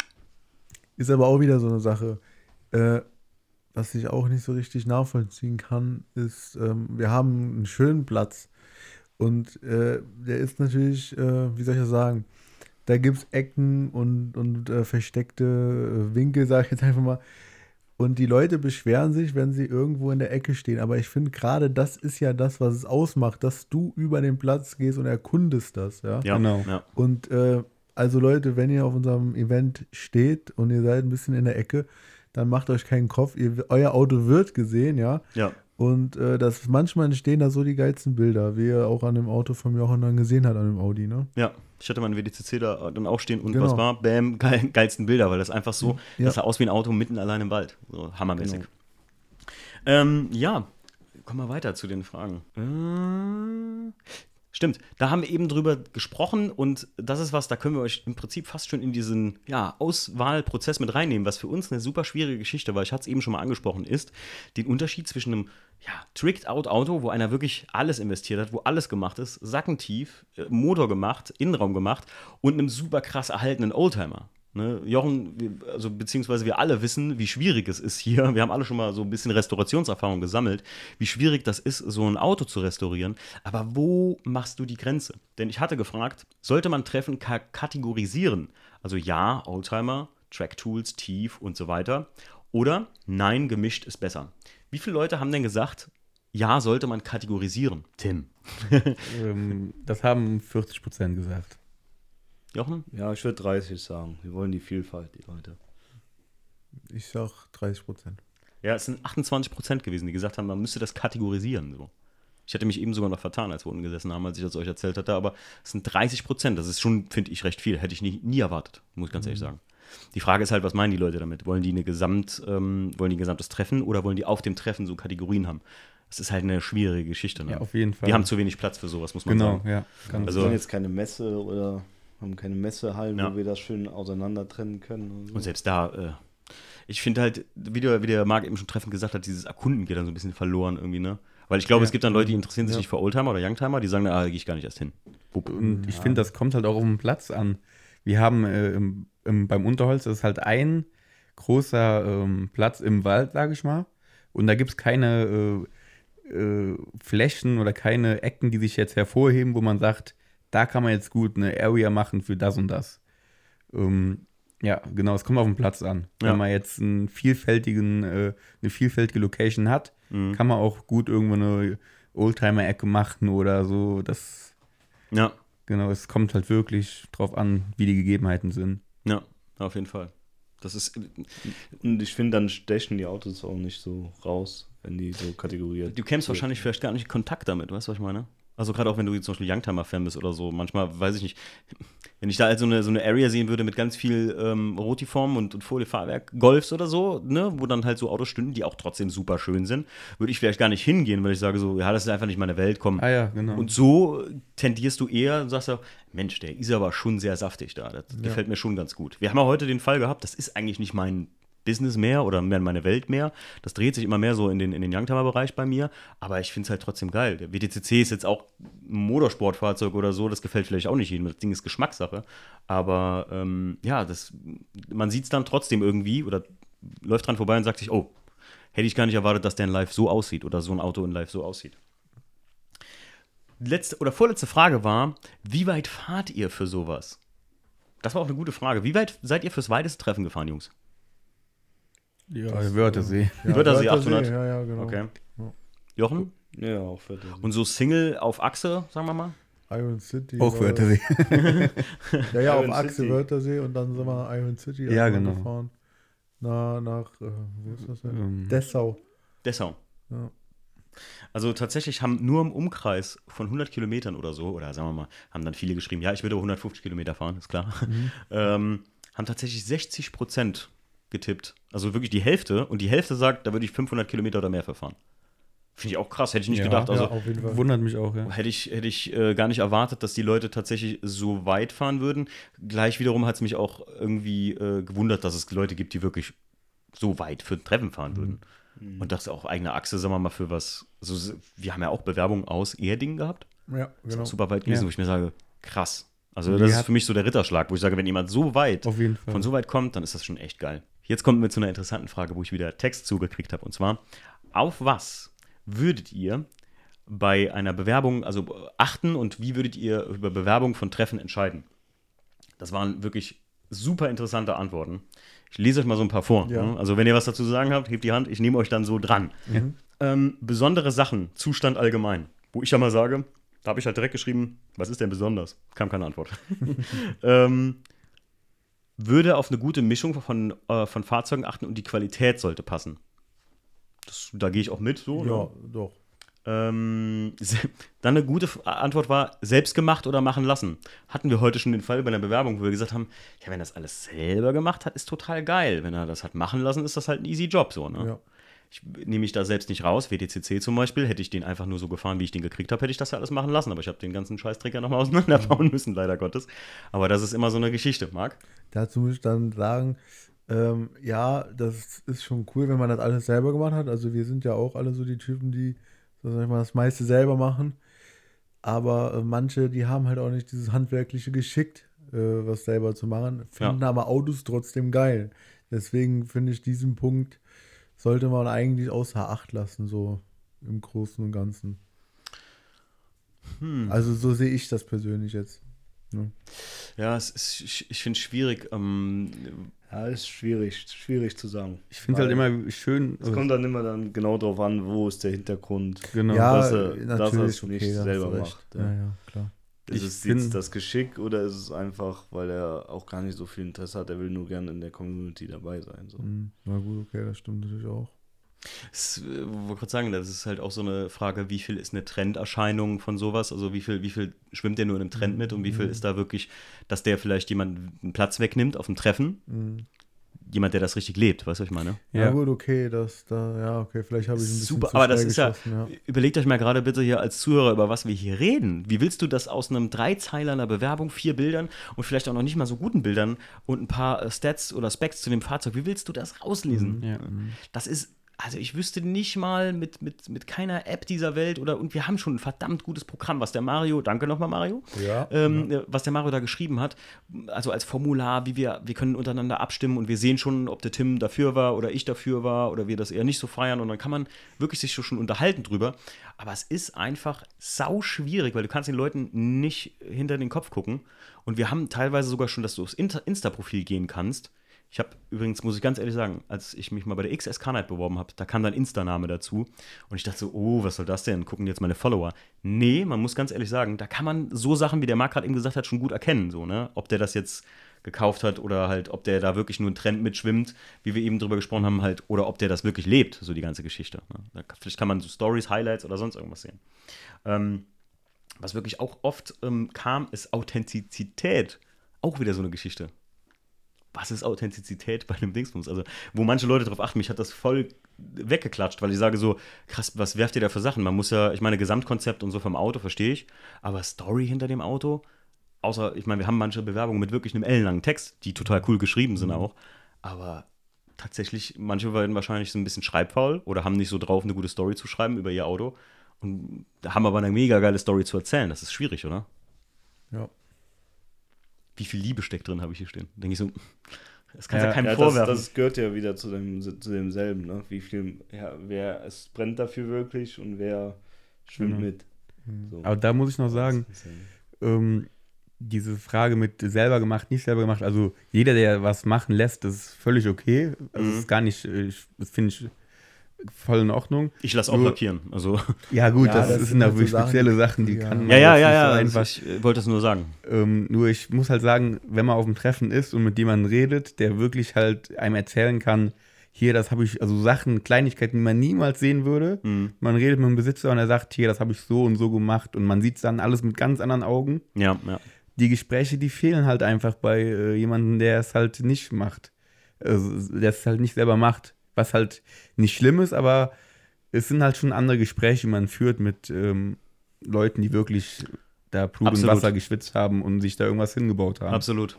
Ist aber auch wieder so eine Sache. Äh, was ich auch nicht so richtig nachvollziehen kann, ist, ähm, wir haben einen schönen Platz. Und äh, der ist natürlich, äh, wie soll ich das sagen, da gibt es Ecken und, und äh, versteckte äh, Winkel, sage ich jetzt einfach mal. Und die Leute beschweren sich, wenn sie irgendwo in der Ecke stehen. Aber ich finde gerade, das ist ja das, was es ausmacht, dass du über den Platz gehst und erkundest das. Ja. Ja, Genau. Ja. Und äh, also Leute, wenn ihr auf unserem Event steht und ihr seid ein bisschen in der Ecke, dann macht euch keinen Kopf. Ihr, euer Auto wird gesehen, ja. ja. Und äh, das manchmal entstehen da so die geilsten Bilder, wie ihr auch an dem Auto von Jochen dann gesehen hat, an dem Audi, ne? Ja, ich hatte meinen WDCC da dann auch stehen und Genau. was war? Bam, geil, geilsten Bilder, weil das einfach so, Ja. das sah aus wie ein Auto mitten allein im Wald. So hammermäßig. Genau. Ähm, ja, kommen wir weiter zu den Fragen. Äh, Stimmt, da haben wir eben drüber gesprochen und das ist was, da können wir euch im Prinzip fast schon in diesen ja, Auswahlprozess mit reinnehmen, was für uns eine super schwierige Geschichte war, ich hatte es eben schon mal angesprochen, ist den Unterschied zwischen einem ja, Tricked-Out-Auto, wo einer wirklich alles investiert hat, wo alles gemacht ist, sackentief, äh, Motor gemacht, Innenraum gemacht und einem super krass erhaltenen Oldtimer. Ne, Jochen, also beziehungsweise wir alle wissen, wie schwierig es ist hier. Wir haben alle schon mal so ein bisschen Restaurationserfahrung gesammelt, wie schwierig das ist, so ein Auto zu restaurieren. Aber wo machst du die Grenze? Denn ich hatte gefragt, sollte man Treffen ka kategorisieren? Also ja, Oldtimer, Track Tools, Tief und so weiter. Oder nein, gemischt ist besser. Wie viele Leute haben denn gesagt, ja, sollte man kategorisieren? Tim. ähm, das haben 40 Prozent gesagt. Jochen? Ja, ich würde 30 sagen. Wir wollen die Vielfalt, die Leute. Ich sag 30 Prozent. Ja, es sind 28 Prozent gewesen, die gesagt haben, man müsste das kategorisieren. So. Ich hätte mich eben sogar noch vertan, als wir unten gesessen haben, als ich das euch erzählt hatte, aber es sind 30 Prozent. Das ist schon, finde ich, recht viel. Hätte ich nie, nie erwartet, muss ich ganz ehrlich sagen. Die Frage ist halt, was meinen die Leute damit? Wollen die eine Gesamt, ähm, wollen die ein gesamtes Treffen oder wollen die auf dem Treffen so Kategorien haben? Das ist halt eine schwierige Geschichte. Ne? Ja, auf jeden Fall. Wir haben zu wenig Platz für sowas, muss man genau, sagen. ja. Also, Also- wir haben jetzt keine Messe oder haben keine Messehallen, Ja. wo wir das schön auseinander trennen können. Und so. Und selbst da, äh, ich finde halt, wie der, wie der Marc eben schon treffend gesagt hat, dieses Erkunden geht dann so ein bisschen verloren irgendwie, ne? Weil ich glaube, Ja. es gibt dann Leute, die interessieren sich Ja. nicht für Oldtimer oder Youngtimer, die sagen, ah, da gehe ich gar nicht erst hin. Wupp. Und ich finde, das kommt halt auch auf den Platz an. Wir haben äh, im, im, beim Unterholz ist halt ein großer ähm, Platz im Wald, sage ich mal. Und da gibt es keine äh, äh, Flächen oder keine Ecken, die sich jetzt hervorheben, wo man sagt, da kann man jetzt gut eine Area machen für das und das. Ähm, ja, genau, es kommt auf den Platz an. Ja. Wenn man jetzt einen vielfältigen, äh, eine vielfältige Location hat, Mhm. kann man auch gut irgendwo eine Oldtimer-Ecke machen oder so. Das Ja, Genau, es kommt halt wirklich drauf an, wie die Gegebenheiten sind. Ja, auf jeden Fall. Das ist, Und ich finde, dann stechen die Autos auch nicht so raus, wenn die so kategoriert du kämst wahrscheinlich vielleicht gar nicht in Kontakt damit, weißt du, was ich meine? Also gerade auch wenn du jetzt zum Beispiel Youngtimer-Fan bist oder so, manchmal, weiß ich nicht, wenn ich da halt so eine, so eine Area sehen würde mit ganz viel ähm, Rotiform und, und Foliefahrwerk, Golfs oder so, ne, wo dann halt so Autos stünden, die auch trotzdem super schön sind, würde ich vielleicht gar nicht hingehen, weil ich sage so, ja, das ist einfach nicht meine Welt, komm. Ah ja, genau. Und so tendierst du eher und sagst ja, Mensch, der ist aber schon sehr saftig da. Das gefällt mir schon ganz gut. Wir haben ja heute den Fall gehabt, das ist eigentlich nicht mein Business mehr oder mehr meine Welt mehr. Das dreht sich immer mehr so in den, in den Youngtimer-Bereich bei mir. Aber ich finde es halt trotzdem geil. Der WTCC ist jetzt auch ein Motorsportfahrzeug oder so. Das gefällt vielleicht auch nicht jedem. Das Ding ist Geschmackssache. Aber ähm, ja, das, man sieht es dann trotzdem irgendwie oder läuft dran vorbei und sagt sich, oh, hätte ich gar nicht erwartet, dass der in Live so aussieht oder so ein Auto in Live so aussieht letzte oder vorletzte Frage war, wie weit fahrt ihr für sowas? Das war auch eine gute Frage. Wie weit seid ihr fürs weiteste Treffen gefahren, Jungs? Ja, Also Wörthersee. Ja, Wörthersee 800. Ja, ja, genau. Okay. Ja. Jochen? Ja, auch für den. Und so Single auf Achse, sagen wir mal? Iron City. Auch Wörthersee. Ja, ja, auf Achse City. Wörthersee und dann sind wir Iron City Ja, genau. gefahren. Na, nach, äh, wo ist das denn? Ähm, Dessau. Dessau. Ja. Also tatsächlich haben nur im Umkreis von 100 Kilometern oder so, oder sagen wir mal, haben dann viele geschrieben, ja, ich würde 150 Kilometer fahren, ist klar, ähm, haben tatsächlich 60 Prozent getippt. Also wirklich die Hälfte. Und die Hälfte sagt, da würde ich 500 Kilometer oder mehr für fahren. Finde ich auch krass, hätte ich nicht Ja, gedacht. Also ja, auf jeden Fall. Wundert mich auch, ja. Hätte ich, hätte ich äh, gar nicht erwartet, dass die Leute tatsächlich so weit fahren würden. Gleich wiederum hat es mich auch irgendwie äh, gewundert, dass es Leute gibt, die wirklich so weit für ein Treffen fahren würden. Und das auch eigene Achse, sagen wir mal, für was. Also, wir haben ja auch Bewerbungen aus Erding gehabt. Ja, Das ist genau. super weit gewesen, Ja. wo ich mir sage, krass. Also, Die das ist für mich so der Ritterschlag, wo ich sage, wenn jemand so weit Auf jeden Fall. von so weit kommt, dann ist das schon echt geil. Jetzt kommen wir zu einer interessanten Frage, wo ich wieder Text zugekriegt habe. Und zwar, auf was würdet ihr bei einer Bewerbung, also achten und wie würdet ihr über Bewerbung von Treffen entscheiden? Das waren wirklich super interessante Antworten. Ich lese euch mal so ein paar vor. Ja. ne? Also wenn ihr was dazu zu sagen habt, hebt die Hand, ich nehme euch dann so dran. Ähm, besondere Sachen, Zustand allgemein. Wo ich ja mal sage, da habe ich halt direkt geschrieben, was ist denn besonders? Kam keine Antwort. ähm, würde auf eine gute Mischung von, äh, von Fahrzeugen achten und die Qualität sollte passen. Das, da gehe ich auch mit. So, Ja, ne? doch. Ähm, dann eine gute Antwort war, selbst gemacht oder machen lassen. Hatten wir heute schon den Fall bei einer Bewerbung, wo wir gesagt haben, ja, wenn er das alles selber gemacht hat, ist total geil. Wenn er das hat machen lassen, ist das halt ein easy Job so, ne? Ja. Ich nehme mich da selbst nicht raus. WTCC zum Beispiel, hätte ich den einfach nur so gefahren, wie ich den gekriegt habe, hätte ich das ja alles machen lassen. Aber ich habe den ganzen Scheißtrick ja nochmal auseinanderbauen müssen, leider Gottes. Aber das ist immer so eine Geschichte, Marc. Dazu muss ich dann sagen, ähm, ja, das ist schon cool, wenn man das alles selber gemacht hat. Also wir sind ja auch alle so die Typen, die so sag ich mal, das meiste selber machen. Aber äh, manche, die haben halt auch nicht dieses handwerkliche Geschick, äh, was selber zu machen, finden aber Autos trotzdem geil. Deswegen finde ich diesen Punkt sollte man eigentlich außer Acht lassen, so im Großen und Ganzen. Hm. Also so sehe ich das persönlich jetzt. Ne? Ja, es ist, ich, finde es schwierig. Ähm, Ja, ist schwierig, schwierig zu sagen. Ich finde es halt immer schön. Es kommt dann immer dann genau drauf an, wo ist der Hintergrund. genau. ja, dass er- dass er natürlich, es nicht okay, hast selber macht, Ja, ja. ja, klar. Ist Ich es jetzt das Geschick oder ist es einfach, weil er auch gar nicht so viel Interesse hat, er will nur gerne in der Community dabei sein. So. Hm, Na gut, okay, das stimmt natürlich auch. Es, äh, wollte gerade sagen, das ist halt auch so eine Frage, wie viel ist eine Trenderscheinung von sowas? Also wie viel, wie viel schwimmt der nur in einem Trend mit und wie viel ist da wirklich, dass der vielleicht jemand einen Platz wegnimmt auf dem Treffen? Hm. Jemand, der das richtig lebt, weißt du, was ich meine? Ja. Ja. gut, okay, das da, ja, okay, vielleicht habe ich ein bisschen Super, zu aber das ist ja, ja. überlegt euch mal gerade bitte hier als Zuhörer, über was wir hier reden. Wie willst du das aus einem Dreizeiler einer Bewerbung, vier Bildern und vielleicht auch noch nicht mal so guten Bildern und ein paar äh, Stats oder Specs zu dem Fahrzeug, wie willst du das rauslesen? Ja. Das ist, also ich wüsste nicht mal mit, mit, mit keiner App dieser Welt oder, und wir haben schon ein verdammt gutes Programm, was der Mario, danke nochmal Mario, Ja, ähm, äh, was der Mario da geschrieben hat, also als Formular, wie wir, wir können untereinander abstimmen und wir sehen schon, ob der Tim dafür war oder ich dafür war oder wir das eher nicht so feiern und dann kann man wirklich sich so schon unterhalten drüber. Aber es ist einfach sau schwierig, weil du kannst den Leuten nicht hinter den Kopf gucken und wir haben teilweise sogar schon, dass du aufs Insta-Profil gehen kannst. Ich habe übrigens, muss ich ganz ehrlich sagen, als ich mich mal bei der XSK Night beworben habe, da kam dann Insta-Name dazu. Und ich dachte so, oh, was soll das denn? Gucken jetzt meine Follower. Nee, man muss ganz ehrlich sagen, da kann man so Sachen, wie der Marc gerade eben gesagt hat, schon gut erkennen. So, ne? Ob der das jetzt gekauft hat oder halt, ob der da wirklich nur einen Trend mitschwimmt, wie wir eben drüber gesprochen haben, halt, oder ob der das wirklich lebt, so die ganze Geschichte. Ne? Vielleicht kann man so Stories, Highlights oder sonst irgendwas sehen. Ähm, was wirklich auch oft ähm, kam, ist Authentizität. Auch wieder so eine Geschichte was ist Authentizität bei einem Dingsbums? Also, wo manche Leute darauf achten, mich hat das voll weggeklatscht, weil ich sage so, krass, was werft ihr da für Sachen? Man muss ja, ich meine, Gesamtkonzept und so vom Auto verstehe ich, aber Story hinter dem Auto, außer, ich meine, wir haben manche Bewerbungen mit wirklich einem ellenlangen Text, die total cool geschrieben sind auch, aber tatsächlich, manche werden wahrscheinlich so ein bisschen schreibfaul oder haben nicht so drauf, eine gute Story zu schreiben über ihr Auto und haben aber eine mega geile Story zu erzählen. Das ist schwierig, oder? Ja. Wie viel Liebe steckt drin, habe ich hier stehen. Denke ich so, das kannst du ja, Ja, keinem Ja, das, vorwerfen. das gehört ja wieder zu, dem, zu demselben, ne? Wie viel, ja, wer es brennt dafür wirklich und wer schwimmt Mhm. mit. So. Aber da muss ich noch sagen, ähm, diese Frage mit selber gemacht, nicht selber gemacht, also jeder, der was machen lässt, das ist völlig okay. Das Mhm. ist gar nicht, äh, ich- das finde ich voll in Ordnung. Ich lasse auch Nur- lackieren. Also, Ja, gut, Ja, das, das sind sind halt natürlich so spezielle Sachen, die ja. kann man ja, ja, jetzt ja, nicht ja. so also einfach. ich äh, wollte das nur sagen. Ähm, nur ich muss halt sagen, wenn man auf dem Treffen ist und mit jemandem redet, der wirklich halt einem erzählen kann, hier, das habe ich, also Sachen, Kleinigkeiten, die man niemals sehen würde. Mhm. Man redet mit dem Besitzer und er sagt, hier, das habe ich so und so gemacht und man sieht es dann alles mit ganz anderen Augen. Ja, ja. Die Gespräche, die fehlen halt einfach bei äh, jemandem, der es halt nicht macht. Also, der es halt nicht selber macht. Was halt nicht schlimm ist, aber es sind halt schon andere Gespräche, die man führt mit ähm, Leuten, die wirklich da Blut und. Wasser geschwitzt haben und sich da irgendwas hingebaut haben. Absolut.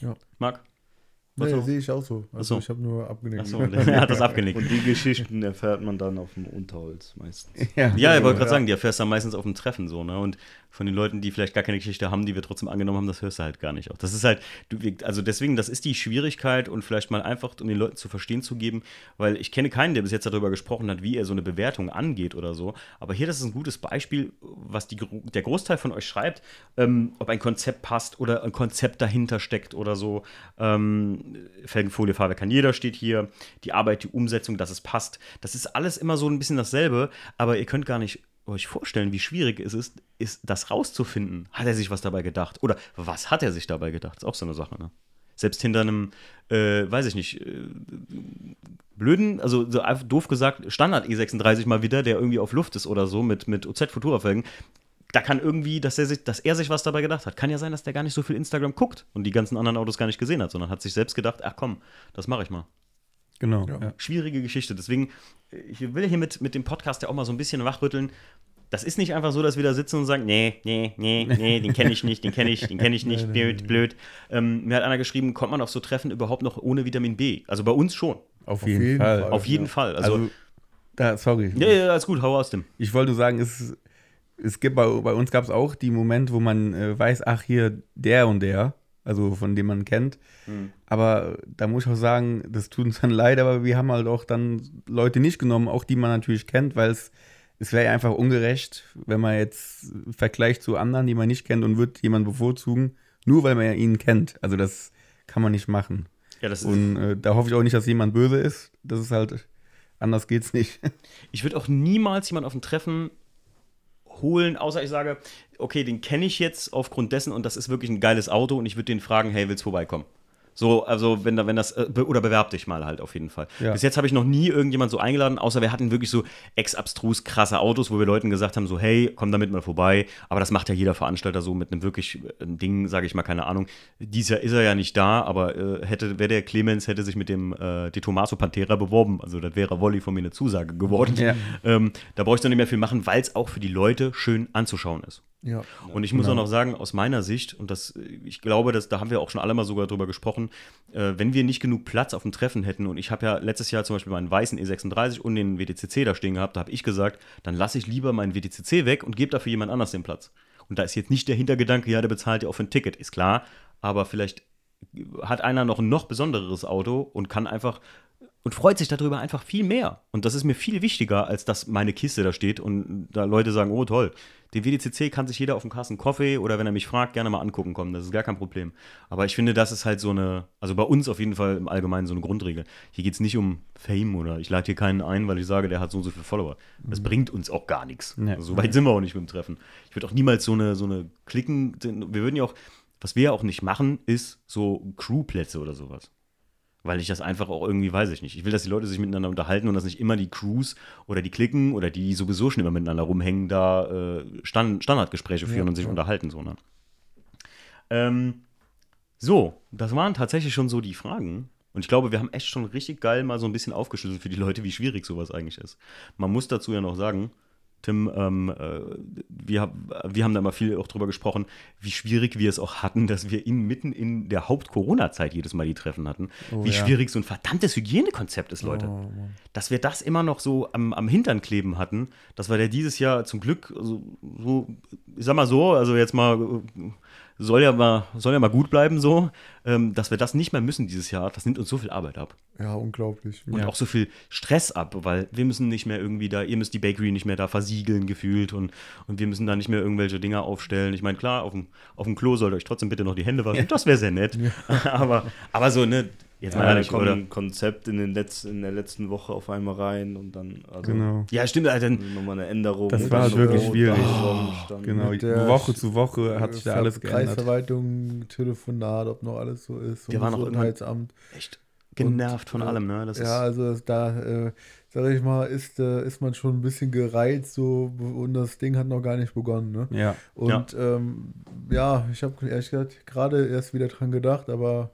Ja. Marc? Was Nee, so? sehe ich auch so. Also so. ich habe nur abgenickt. Achso, er hat das abgenickt. Und die Geschichten erfährt man dann auf dem Unterholz meistens. Ja, Ja, ich wollte gerade sagen, die erfährst du dann meistens auf dem Treffen so, ne? Und von den Leuten, die vielleicht gar keine Geschichte haben, die wir trotzdem angenommen haben, das hörst du halt gar nicht auch. Das ist halt, du, also deswegen, das ist die Schwierigkeit und vielleicht mal einfach, um den Leuten zu verstehen zu geben, weil ich kenne keinen, der bis jetzt darüber gesprochen hat, wie er so eine Bewertung angeht oder so. Aber hier, das ist ein gutes Beispiel, was die, der Großteil von euch schreibt, ähm, ob ein Konzept passt oder ein Konzept dahinter steckt oder so. Ähm, Felgenfolie, Fahrwerk kann jeder steht hier. Die Arbeit, die Umsetzung, dass es passt. Das ist alles immer so ein bisschen dasselbe, aber ihr könnt gar nicht euch vorstellen, wie schwierig es ist, ist, das rauszufinden. Hat er sich was dabei gedacht? Oder was hat er sich dabei gedacht? Ist auch so eine Sache, ne? Selbst hinter einem, äh, weiß ich nicht, äh, blöden, also so doof gesagt, Standard E36 mal wieder, der irgendwie auf Luft ist oder so mit, mit OZ Futura-Felgen, da kann irgendwie, dass er, sich, dass er sich was dabei gedacht hat. Kann ja sein, dass der gar nicht so viel Instagram guckt und die ganzen anderen Autos gar nicht gesehen hat, sondern hat sich selbst gedacht, ach komm, das mache ich mal. Genau. Ja. Ja. Schwierige Geschichte. Deswegen, äh, ich will hier mit, mit dem Podcast ja auch mal so ein bisschen wachrütteln. Das ist nicht einfach so, dass wir da sitzen und sagen, nee, nee, nee, nee, den kenne ich nicht, den kenne ich, den kenne ich nicht, blöd, blöd. Ähm, mir hat einer geschrieben, kommt man auf so Treffen überhaupt noch ohne Vitamin B? Also bei uns schon. Auf, Auf jeden, jeden Fall. Fall. Auf jeden ja. Fall. Also, Also, da, sorry. ja, ja, alles gut, hau aus dem. Ich wollte nur sagen, es, es gibt bei, bei uns gab es auch die Momente, wo man äh, weiß, ach hier, der und der, also von dem man kennt. Aber da muss ich auch sagen, das tut uns dann leid, aber wir haben halt auch dann Leute nicht genommen, auch die man natürlich kennt, weil es, es wäre ja einfach ungerecht, wenn man jetzt vergleicht zu anderen, die man nicht kennt und wird jemanden bevorzugen, nur weil man ja ihn kennt. Also das kann man nicht machen. Ja, das Und äh, da hoffe ich auch nicht, dass jemand böse ist. Das ist halt, anders geht's nicht. ich würde auch niemals jemanden auf ein Treffen holen, außer ich sage, okay, den kenne ich jetzt aufgrund dessen und das ist wirklich ein geiles Auto und ich würde den fragen, hey, willst du vorbeikommen? So, also wenn da, wenn das, äh, oder bewerb dich mal halt auf jeden Fall. Ja. Bis jetzt habe ich noch nie irgendjemand so eingeladen, außer wir hatten wirklich so ex-abstrus krasse Autos, wo wir Leuten gesagt haben, so, hey, komm damit mal vorbei. Aber das macht ja jeder Veranstalter so mit einem wirklich äh, Ding, sage ich mal, keine Ahnung. Dieses Jahr ist er ja nicht da, aber äh, hätte, wäre der Clemens, hätte sich mit dem äh, De Tomaso Pantera beworben. Also das wäre Wolli von mir eine Zusage geworden. Ja. Ähm, da brauche ich dann nicht mehr viel machen, weil es auch für die Leute schön anzuschauen ist. Ja. Und ich muss Genau. auch noch sagen, aus meiner Sicht, und das, ich glaube, dass, da haben wir auch schon alle mal sogar drüber gesprochen, äh, wenn wir nicht genug Platz auf dem Treffen hätten, und ich habe ja letztes Jahr zum Beispiel meinen weißen E36 und den WTCC da stehen gehabt, da habe ich gesagt, dann lasse ich lieber meinen WTCC weg und gebe dafür jemand anders den Platz. Und da ist jetzt nicht der Hintergedanke, ja, der bezahlt ja auch für ein Ticket, ist klar, aber vielleicht hat einer noch ein noch besonderes Auto und kann einfach und freut sich darüber einfach viel mehr. Und das ist mir viel wichtiger, als dass meine Kiste da steht und da Leute sagen, oh toll, den WDCC kann sich jeder auf dem Kassen Kaffee oder wenn er mich fragt, gerne mal angucken kommen. Das ist gar kein Problem. Aber ich finde, das ist halt so eine, also bei uns auf jeden Fall im Allgemeinen so eine Grundregel. Hier geht es nicht um Fame oder ich lade hier keinen ein, weil ich sage, der hat so und so viele Follower. Das bringt uns auch gar nichts. Nee. Also so weit sind wir auch nicht mit dem Treffen. Ich würde auch niemals so eine, so eine Klicken, wir würden ja auch, was wir ja auch nicht machen, ist so Crewplätze oder sowas. Weil ich das einfach auch irgendwie, weiß ich nicht. Ich will, dass die Leute sich miteinander unterhalten und dass nicht immer die Crews oder die Klicken oder die, die sowieso schon immer miteinander rumhängen, da äh, Stand, Standardgespräche führen Ja, und sich ja. unterhalten. So, ne? ähm, so, das waren tatsächlich schon so die Fragen. Und ich glaube, wir haben echt schon richtig geil mal so ein bisschen aufgeschlüsselt für die Leute, wie schwierig sowas eigentlich ist. Man muss dazu ja noch sagen, Tim, ähm, äh, wir, hab- wir haben da mal viel auch drüber gesprochen, wie schwierig wir es auch hatten, dass wir in, mitten in der Haupt-Corona-Zeit jedes Mal die Treffen hatten. Oh, wie ja. schwierig so ein verdammtes Hygienekonzept ist, Leute. Oh. Dass wir das immer noch so am, am Hintern kleben hatten, dass wir der dieses Jahr zum Glück so, so ich sag mal so, also jetzt mal äh, soll ja mal, soll ja mal gut bleiben so, ähm, dass wir das nicht mehr müssen dieses Jahr, das nimmt uns so viel Arbeit ab. Ja, unglaublich. Und Ja. auch so viel Stress ab, weil wir müssen nicht mehr irgendwie da, ihr müsst die Bakery nicht mehr da versiegeln gefühlt und, und wir müssen da nicht mehr irgendwelche Dinger aufstellen. Ich meine, klar, auf dem, auf dem Klo sollt ihr euch trotzdem bitte noch die Hände waschen. Das wäre sehr nett. aber, aber so, ne, jetzt mal Ja, da ehrlich, oder? ein Konzept in, den Letz-, in der letzten Woche auf einmal rein und dann also Genau. Ja, stimmt, also, dann, nochmal eine Änderung. Das und war halt wirklich Rot, schwierig. dann- Genau. Woche zu Woche hat sich da alles geändert. Kreisverwaltung, Telefonat, ob noch alles so ist. Wir waren auch Gesundheitsamt. echt genervt von äh, allem, ne? Das ja, also da, äh, sag ich mal, ist, äh, ist man schon ein bisschen gereizt so und das Ding hat noch gar nicht begonnen. Ne? Ja. Und ja, ähm, ja ich habe ehrlich gesagt gerade erst wieder dran gedacht, aber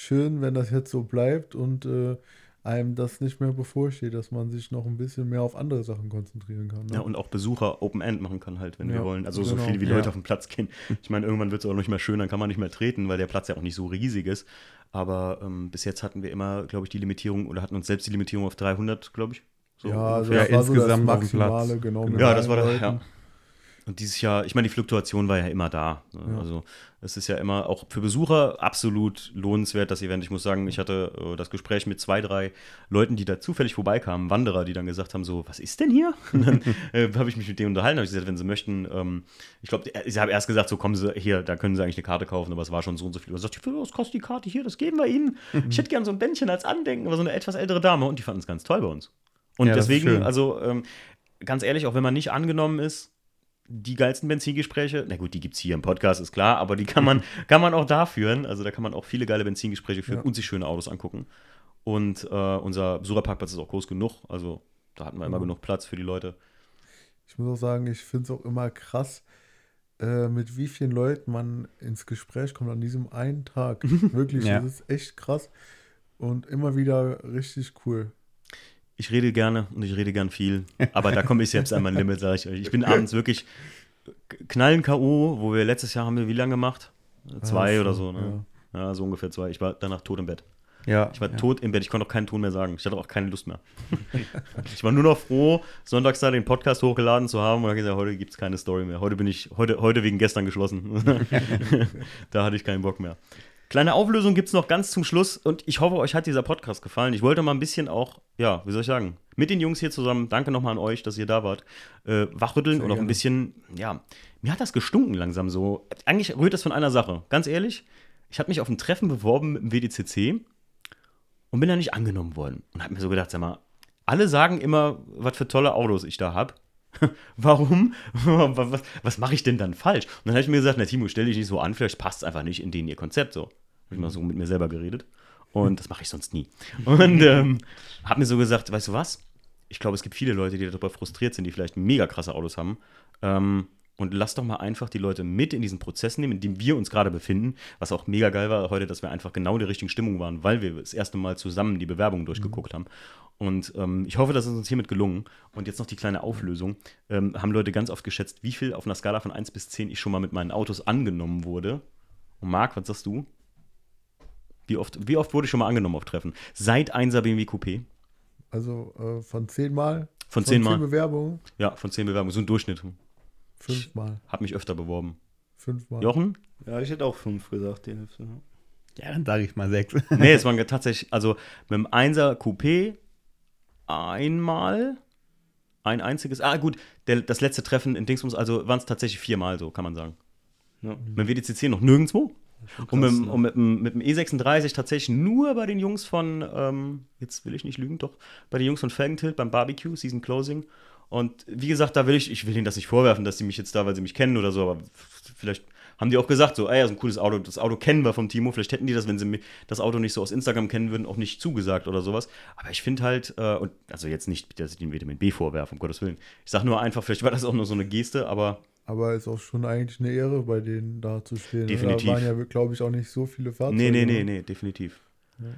schön, wenn das jetzt so bleibt und äh, einem das nicht mehr bevorsteht, dass man sich noch ein bisschen mehr auf andere Sachen konzentrieren kann. Ne? ja, und auch Besucher Open End machen kann halt, wenn wir Ja, wollen. Also so genau. viele wie Ja. Leute auf den Platz gehen. Ich meine, irgendwann wird es auch nicht mehr schön, dann kann man nicht mehr treten, weil der Platz ja auch nicht so riesig ist. Aber ähm, bis jetzt hatten wir immer, glaube ich, die Limitierung oder hatten uns selbst die Limitierung auf 300, glaube ich. So ja, also ungefähr. das war so das insgesamt dem Platz. Maximale, genau. mit Ja, das war das, ja. Und dieses Jahr, ich meine, die Fluktuation war ja immer da. ne? Ja. Also es ist ja immer auch für Besucher absolut lohnenswert, das Event. Ich muss sagen, ich hatte äh, das Gespräch mit zwei, drei Leuten, die da zufällig vorbeikamen, Wanderer, die dann gesagt haben, so, was ist denn hier? Und dann äh, habe ich mich mit denen unterhalten, habe ich gesagt, wenn sie möchten, ähm, ich glaube, ich habe erst gesagt, so kommen sie hier, da können sie eigentlich eine Karte kaufen, aber es war schon so und so viel. Und sagt, was kostet die Karte hier? Das geben wir ihnen. Ich hätte gern so ein Bändchen als Andenken, aber so eine etwas ältere Dame und die fanden es ganz toll bei uns. Und Ja, deswegen, also ähm, ganz ehrlich, auch wenn man nicht angenommen ist, die geilsten Benzingespräche, na gut, die gibt es hier im Podcast, ist klar, aber die kann man, kann man auch da führen. Also da kann man auch viele geile Benzingespräche führen Ja. und sich schöne Autos angucken. Und äh, unser Besucherparkplatz ist auch groß genug. Also da hatten wir immer Ja. genug Platz für die Leute. Ich muss auch sagen, ich finde es auch immer krass, äh, mit wie vielen Leuten man ins Gespräch kommt an diesem einen Tag. Wirklich, Ja. das ist echt krass. und immer wieder richtig cool. Ich rede gerne und ich rede gern viel, aber da komme ich selbst an mein Limit, sage ich euch. Ich bin abends wirklich knallen K.O., wo wir letztes Jahr haben wir wie lange gemacht? Zwei Ja, oder so, ne? Ja. so ungefähr zwei. Ich war danach tot im Bett. Ja. Ich war ja. tot im Bett, ich konnte auch keinen Ton mehr sagen. Ich hatte auch keine Lust mehr. ich war nur noch froh, sonntags da den Podcast hochgeladen zu haben und habe gesagt, heute gibt es keine Story mehr. Heute bin ich, heute, heute wegen gestern geschlossen. da hatte ich keinen Bock mehr. Kleine Auflösung gibt es noch ganz zum Schluss und ich hoffe, euch hat dieser Podcast gefallen. Ich wollte mal ein bisschen auch, ja, wie soll ich sagen, mit den Jungs hier zusammen, danke nochmal an euch, dass ihr da wart, äh, wachrütteln Sehr und auch ein bisschen, ja, mir hat das gestunken langsam so. Eigentlich rührt das von einer Sache, ganz ehrlich. Ich habe mich auf ein Treffen beworben mit dem WDCC und bin da nicht angenommen worden. Und habe mir so gedacht, sag mal, alle sagen immer, was für tolle Autos ich da habe. Warum? was was mache ich denn dann falsch? Und dann habe ich mir gesagt, na Timo, stell dich nicht so an, vielleicht passt es einfach nicht in den ihr Konzept so. Habe ich mal so mit mir selber geredet. Und das mache ich sonst nie. Und ähm, habe mir so gesagt, weißt du was? Ich glaube, es gibt viele Leute, die darüber frustriert sind, die vielleicht mega krasse Autos haben. Ähm, und lass doch mal einfach die Leute mit in diesen Prozess nehmen, in dem wir uns gerade befinden. Was auch mega geil war heute, dass wir einfach genau in der richtigen Stimmung waren, weil wir das erste Mal zusammen die Bewerbung durchgeguckt haben. Und ähm, ich hoffe, das ist uns hiermit gelungen. Und jetzt noch die kleine Auflösung. Ähm, haben Leute ganz oft geschätzt, wie viel auf einer Skala von 1 bis 10 ich schon mal mit meinen Autos angenommen wurde. Und Marc, was sagst du? Wie oft, wie oft wurde ich schon mal angenommen auf Treffen? Seit 1er BMW Coupé? Also äh, von zehnmal. Von 10 Mal. Bewerbungen, Ja, von 10 Bewerbungen. So ein Durchschnitt. Fünfmal. Hab mich öfter beworben. Fünfmal. Jochen? Ja, ich hätte auch fünf gesagt, die Hälfte. Ja, dann sage ich mal sechs. Nee, es waren tatsächlich, also mit dem 1er Coupé einmal, ein einziges, ah gut, der, das letzte Treffen in Dingsbums, also waren es tatsächlich viermal so, kann man sagen. Ja. Mit dem WDCC noch nirgendwo. und mit, dem- ne? und mit, mit dem E36 tatsächlich nur bei den Jungs von, ähm, jetzt will ich nicht lügen, doch, bei den Jungs von Felgentilt beim Barbecue, Season Closing. Und wie gesagt, da will ich, ich will ihnen das nicht vorwerfen, dass sie mich jetzt da, weil sie mich kennen oder so, aber vielleicht haben die auch gesagt, so, ey, das ist ein cooles Auto, das Auto kennen wir vom Timo, vielleicht hätten die das, wenn sie das Auto nicht so aus Instagram kennen würden, auch nicht zugesagt oder sowas. Aber ich finde halt, äh, und also jetzt nicht, dass ich den Vitamin B vorwerfe, um Gottes Willen. Ich sag nur einfach, vielleicht war das auch nur so eine Geste, aber Aber ist auch schon eigentlich eine Ehre, bei denen da zu stehen. ne? Definitiv. Da waren ja, glaube ich, auch nicht so viele Fahrzeuge. Nee, nee, nee, ne? nee, definitiv.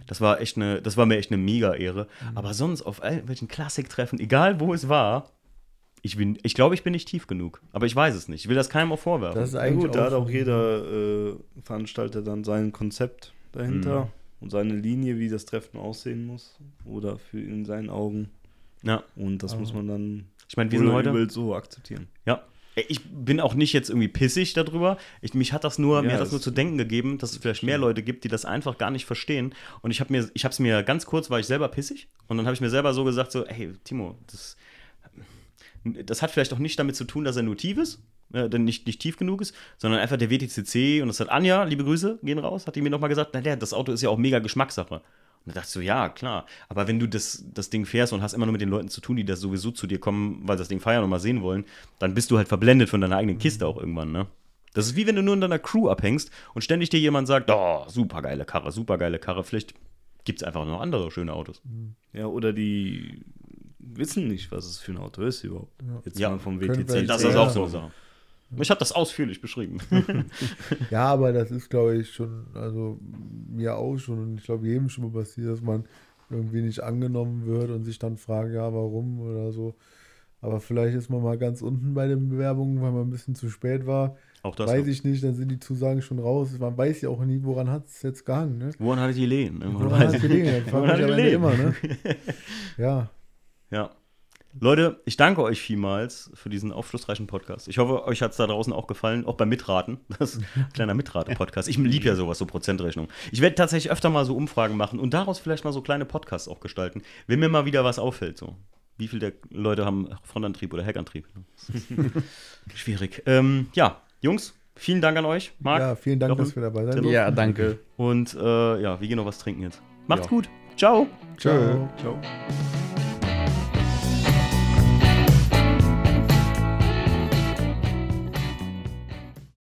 Das war echt eine, das war mir echt eine mega Ehre. Aber sonst auf irgendwelchen Klassiktreffen, egal wo es war, ich bin, ich glaube, ich bin nicht tief genug. Aber ich weiß es nicht. Ich will das keinem auch vorwerfen. Das ist Ja, eigentlich gut, da hat auch jeder äh, Veranstalter dann sein Konzept dahinter und seine Linie, wie das Treffen aussehen muss. Oder für in seinen Augen. ja. Und das muss man dann Ich meine, wir sind heute. übel so akzeptieren. Ja. Ich bin auch nicht jetzt irgendwie pissig darüber. Ich, mich hat das nur, Ja, mir hat das das- nur zu denken gegeben, dass es vielleicht mehr Leute gibt, die das einfach gar nicht verstehen. Und ich habe mir, ich habe es mir ganz kurz, war ich selber pissig. Und dann habe ich mir selber so gesagt, so, hey, Timo, das, das hat vielleicht auch nicht damit zu tun, dass er nur tief ist, äh, denn nicht, nicht tief genug ist, sondern einfach der WTCC und das hat Anja, liebe Grüße, gehen raus, hat die mir nochmal gesagt, naja, das Auto ist ja auch mega Geschmackssache. Und da dachte ich so, ja, klar. Aber wenn du das, das Ding fährst und hast immer nur mit den Leuten zu tun, die das sowieso zu dir kommen, weil das Ding feiern und mal sehen wollen, dann bist du halt verblendet von deiner eigenen Kiste auch irgendwann, ne? Das ist wie wenn du nur in deiner Crew abhängst und ständig dir jemand sagt, oh, super geile Karre, super geile Karre. Vielleicht gibt es einfach noch andere schöne Autos. Ja, oder die wissen nicht, was es für ein Auto ist überhaupt. Jetzt Ja, mal vom WTC. Das ist auch so Sache. Ich habe das ausführlich beschrieben. Ja, aber das ist, glaube ich, schon, also mir auch schon und ich glaube, jedem schon mal passiert, dass man irgendwie nicht angenommen wird und sich dann fragt, ja, warum oder so. Aber vielleicht ist man mal ganz unten bei den Bewerbungen, weil man ein bisschen zu spät war. Auch das. weiß ich nicht, dann sind die Zusagen schon raus. Man weiß ja auch nie, woran hat es jetzt gehangen. Ne? Woran die? Ne? Woran hat es gelegen? Fragt Woran hat die Ende Lehen? immer, ne? Ja, Ja. Leute, ich danke euch vielmals für diesen aufschlussreichen Podcast. Ich hoffe, euch hat es da draußen auch gefallen, auch beim Mitraten. Das ist ein kleiner Mitraten-Podcast. Ich liebe ja sowas, so Prozentrechnung. Ich werde tatsächlich öfter mal so Umfragen machen und daraus vielleicht mal so kleine Podcasts auch gestalten, wenn mir mal wieder was auffällt. So. Wie viele der Leute haben Frontantrieb oder Heckantrieb? Schwierig. Ähm, ja, Jungs, vielen Dank an euch. Marc. ja, vielen Dank, Jochen, dass wir dabei durften. Ja, danke. Und äh, ja, wir gehen noch was trinken jetzt. Macht's Ja. gut. Ciao. Ciao. Ciao.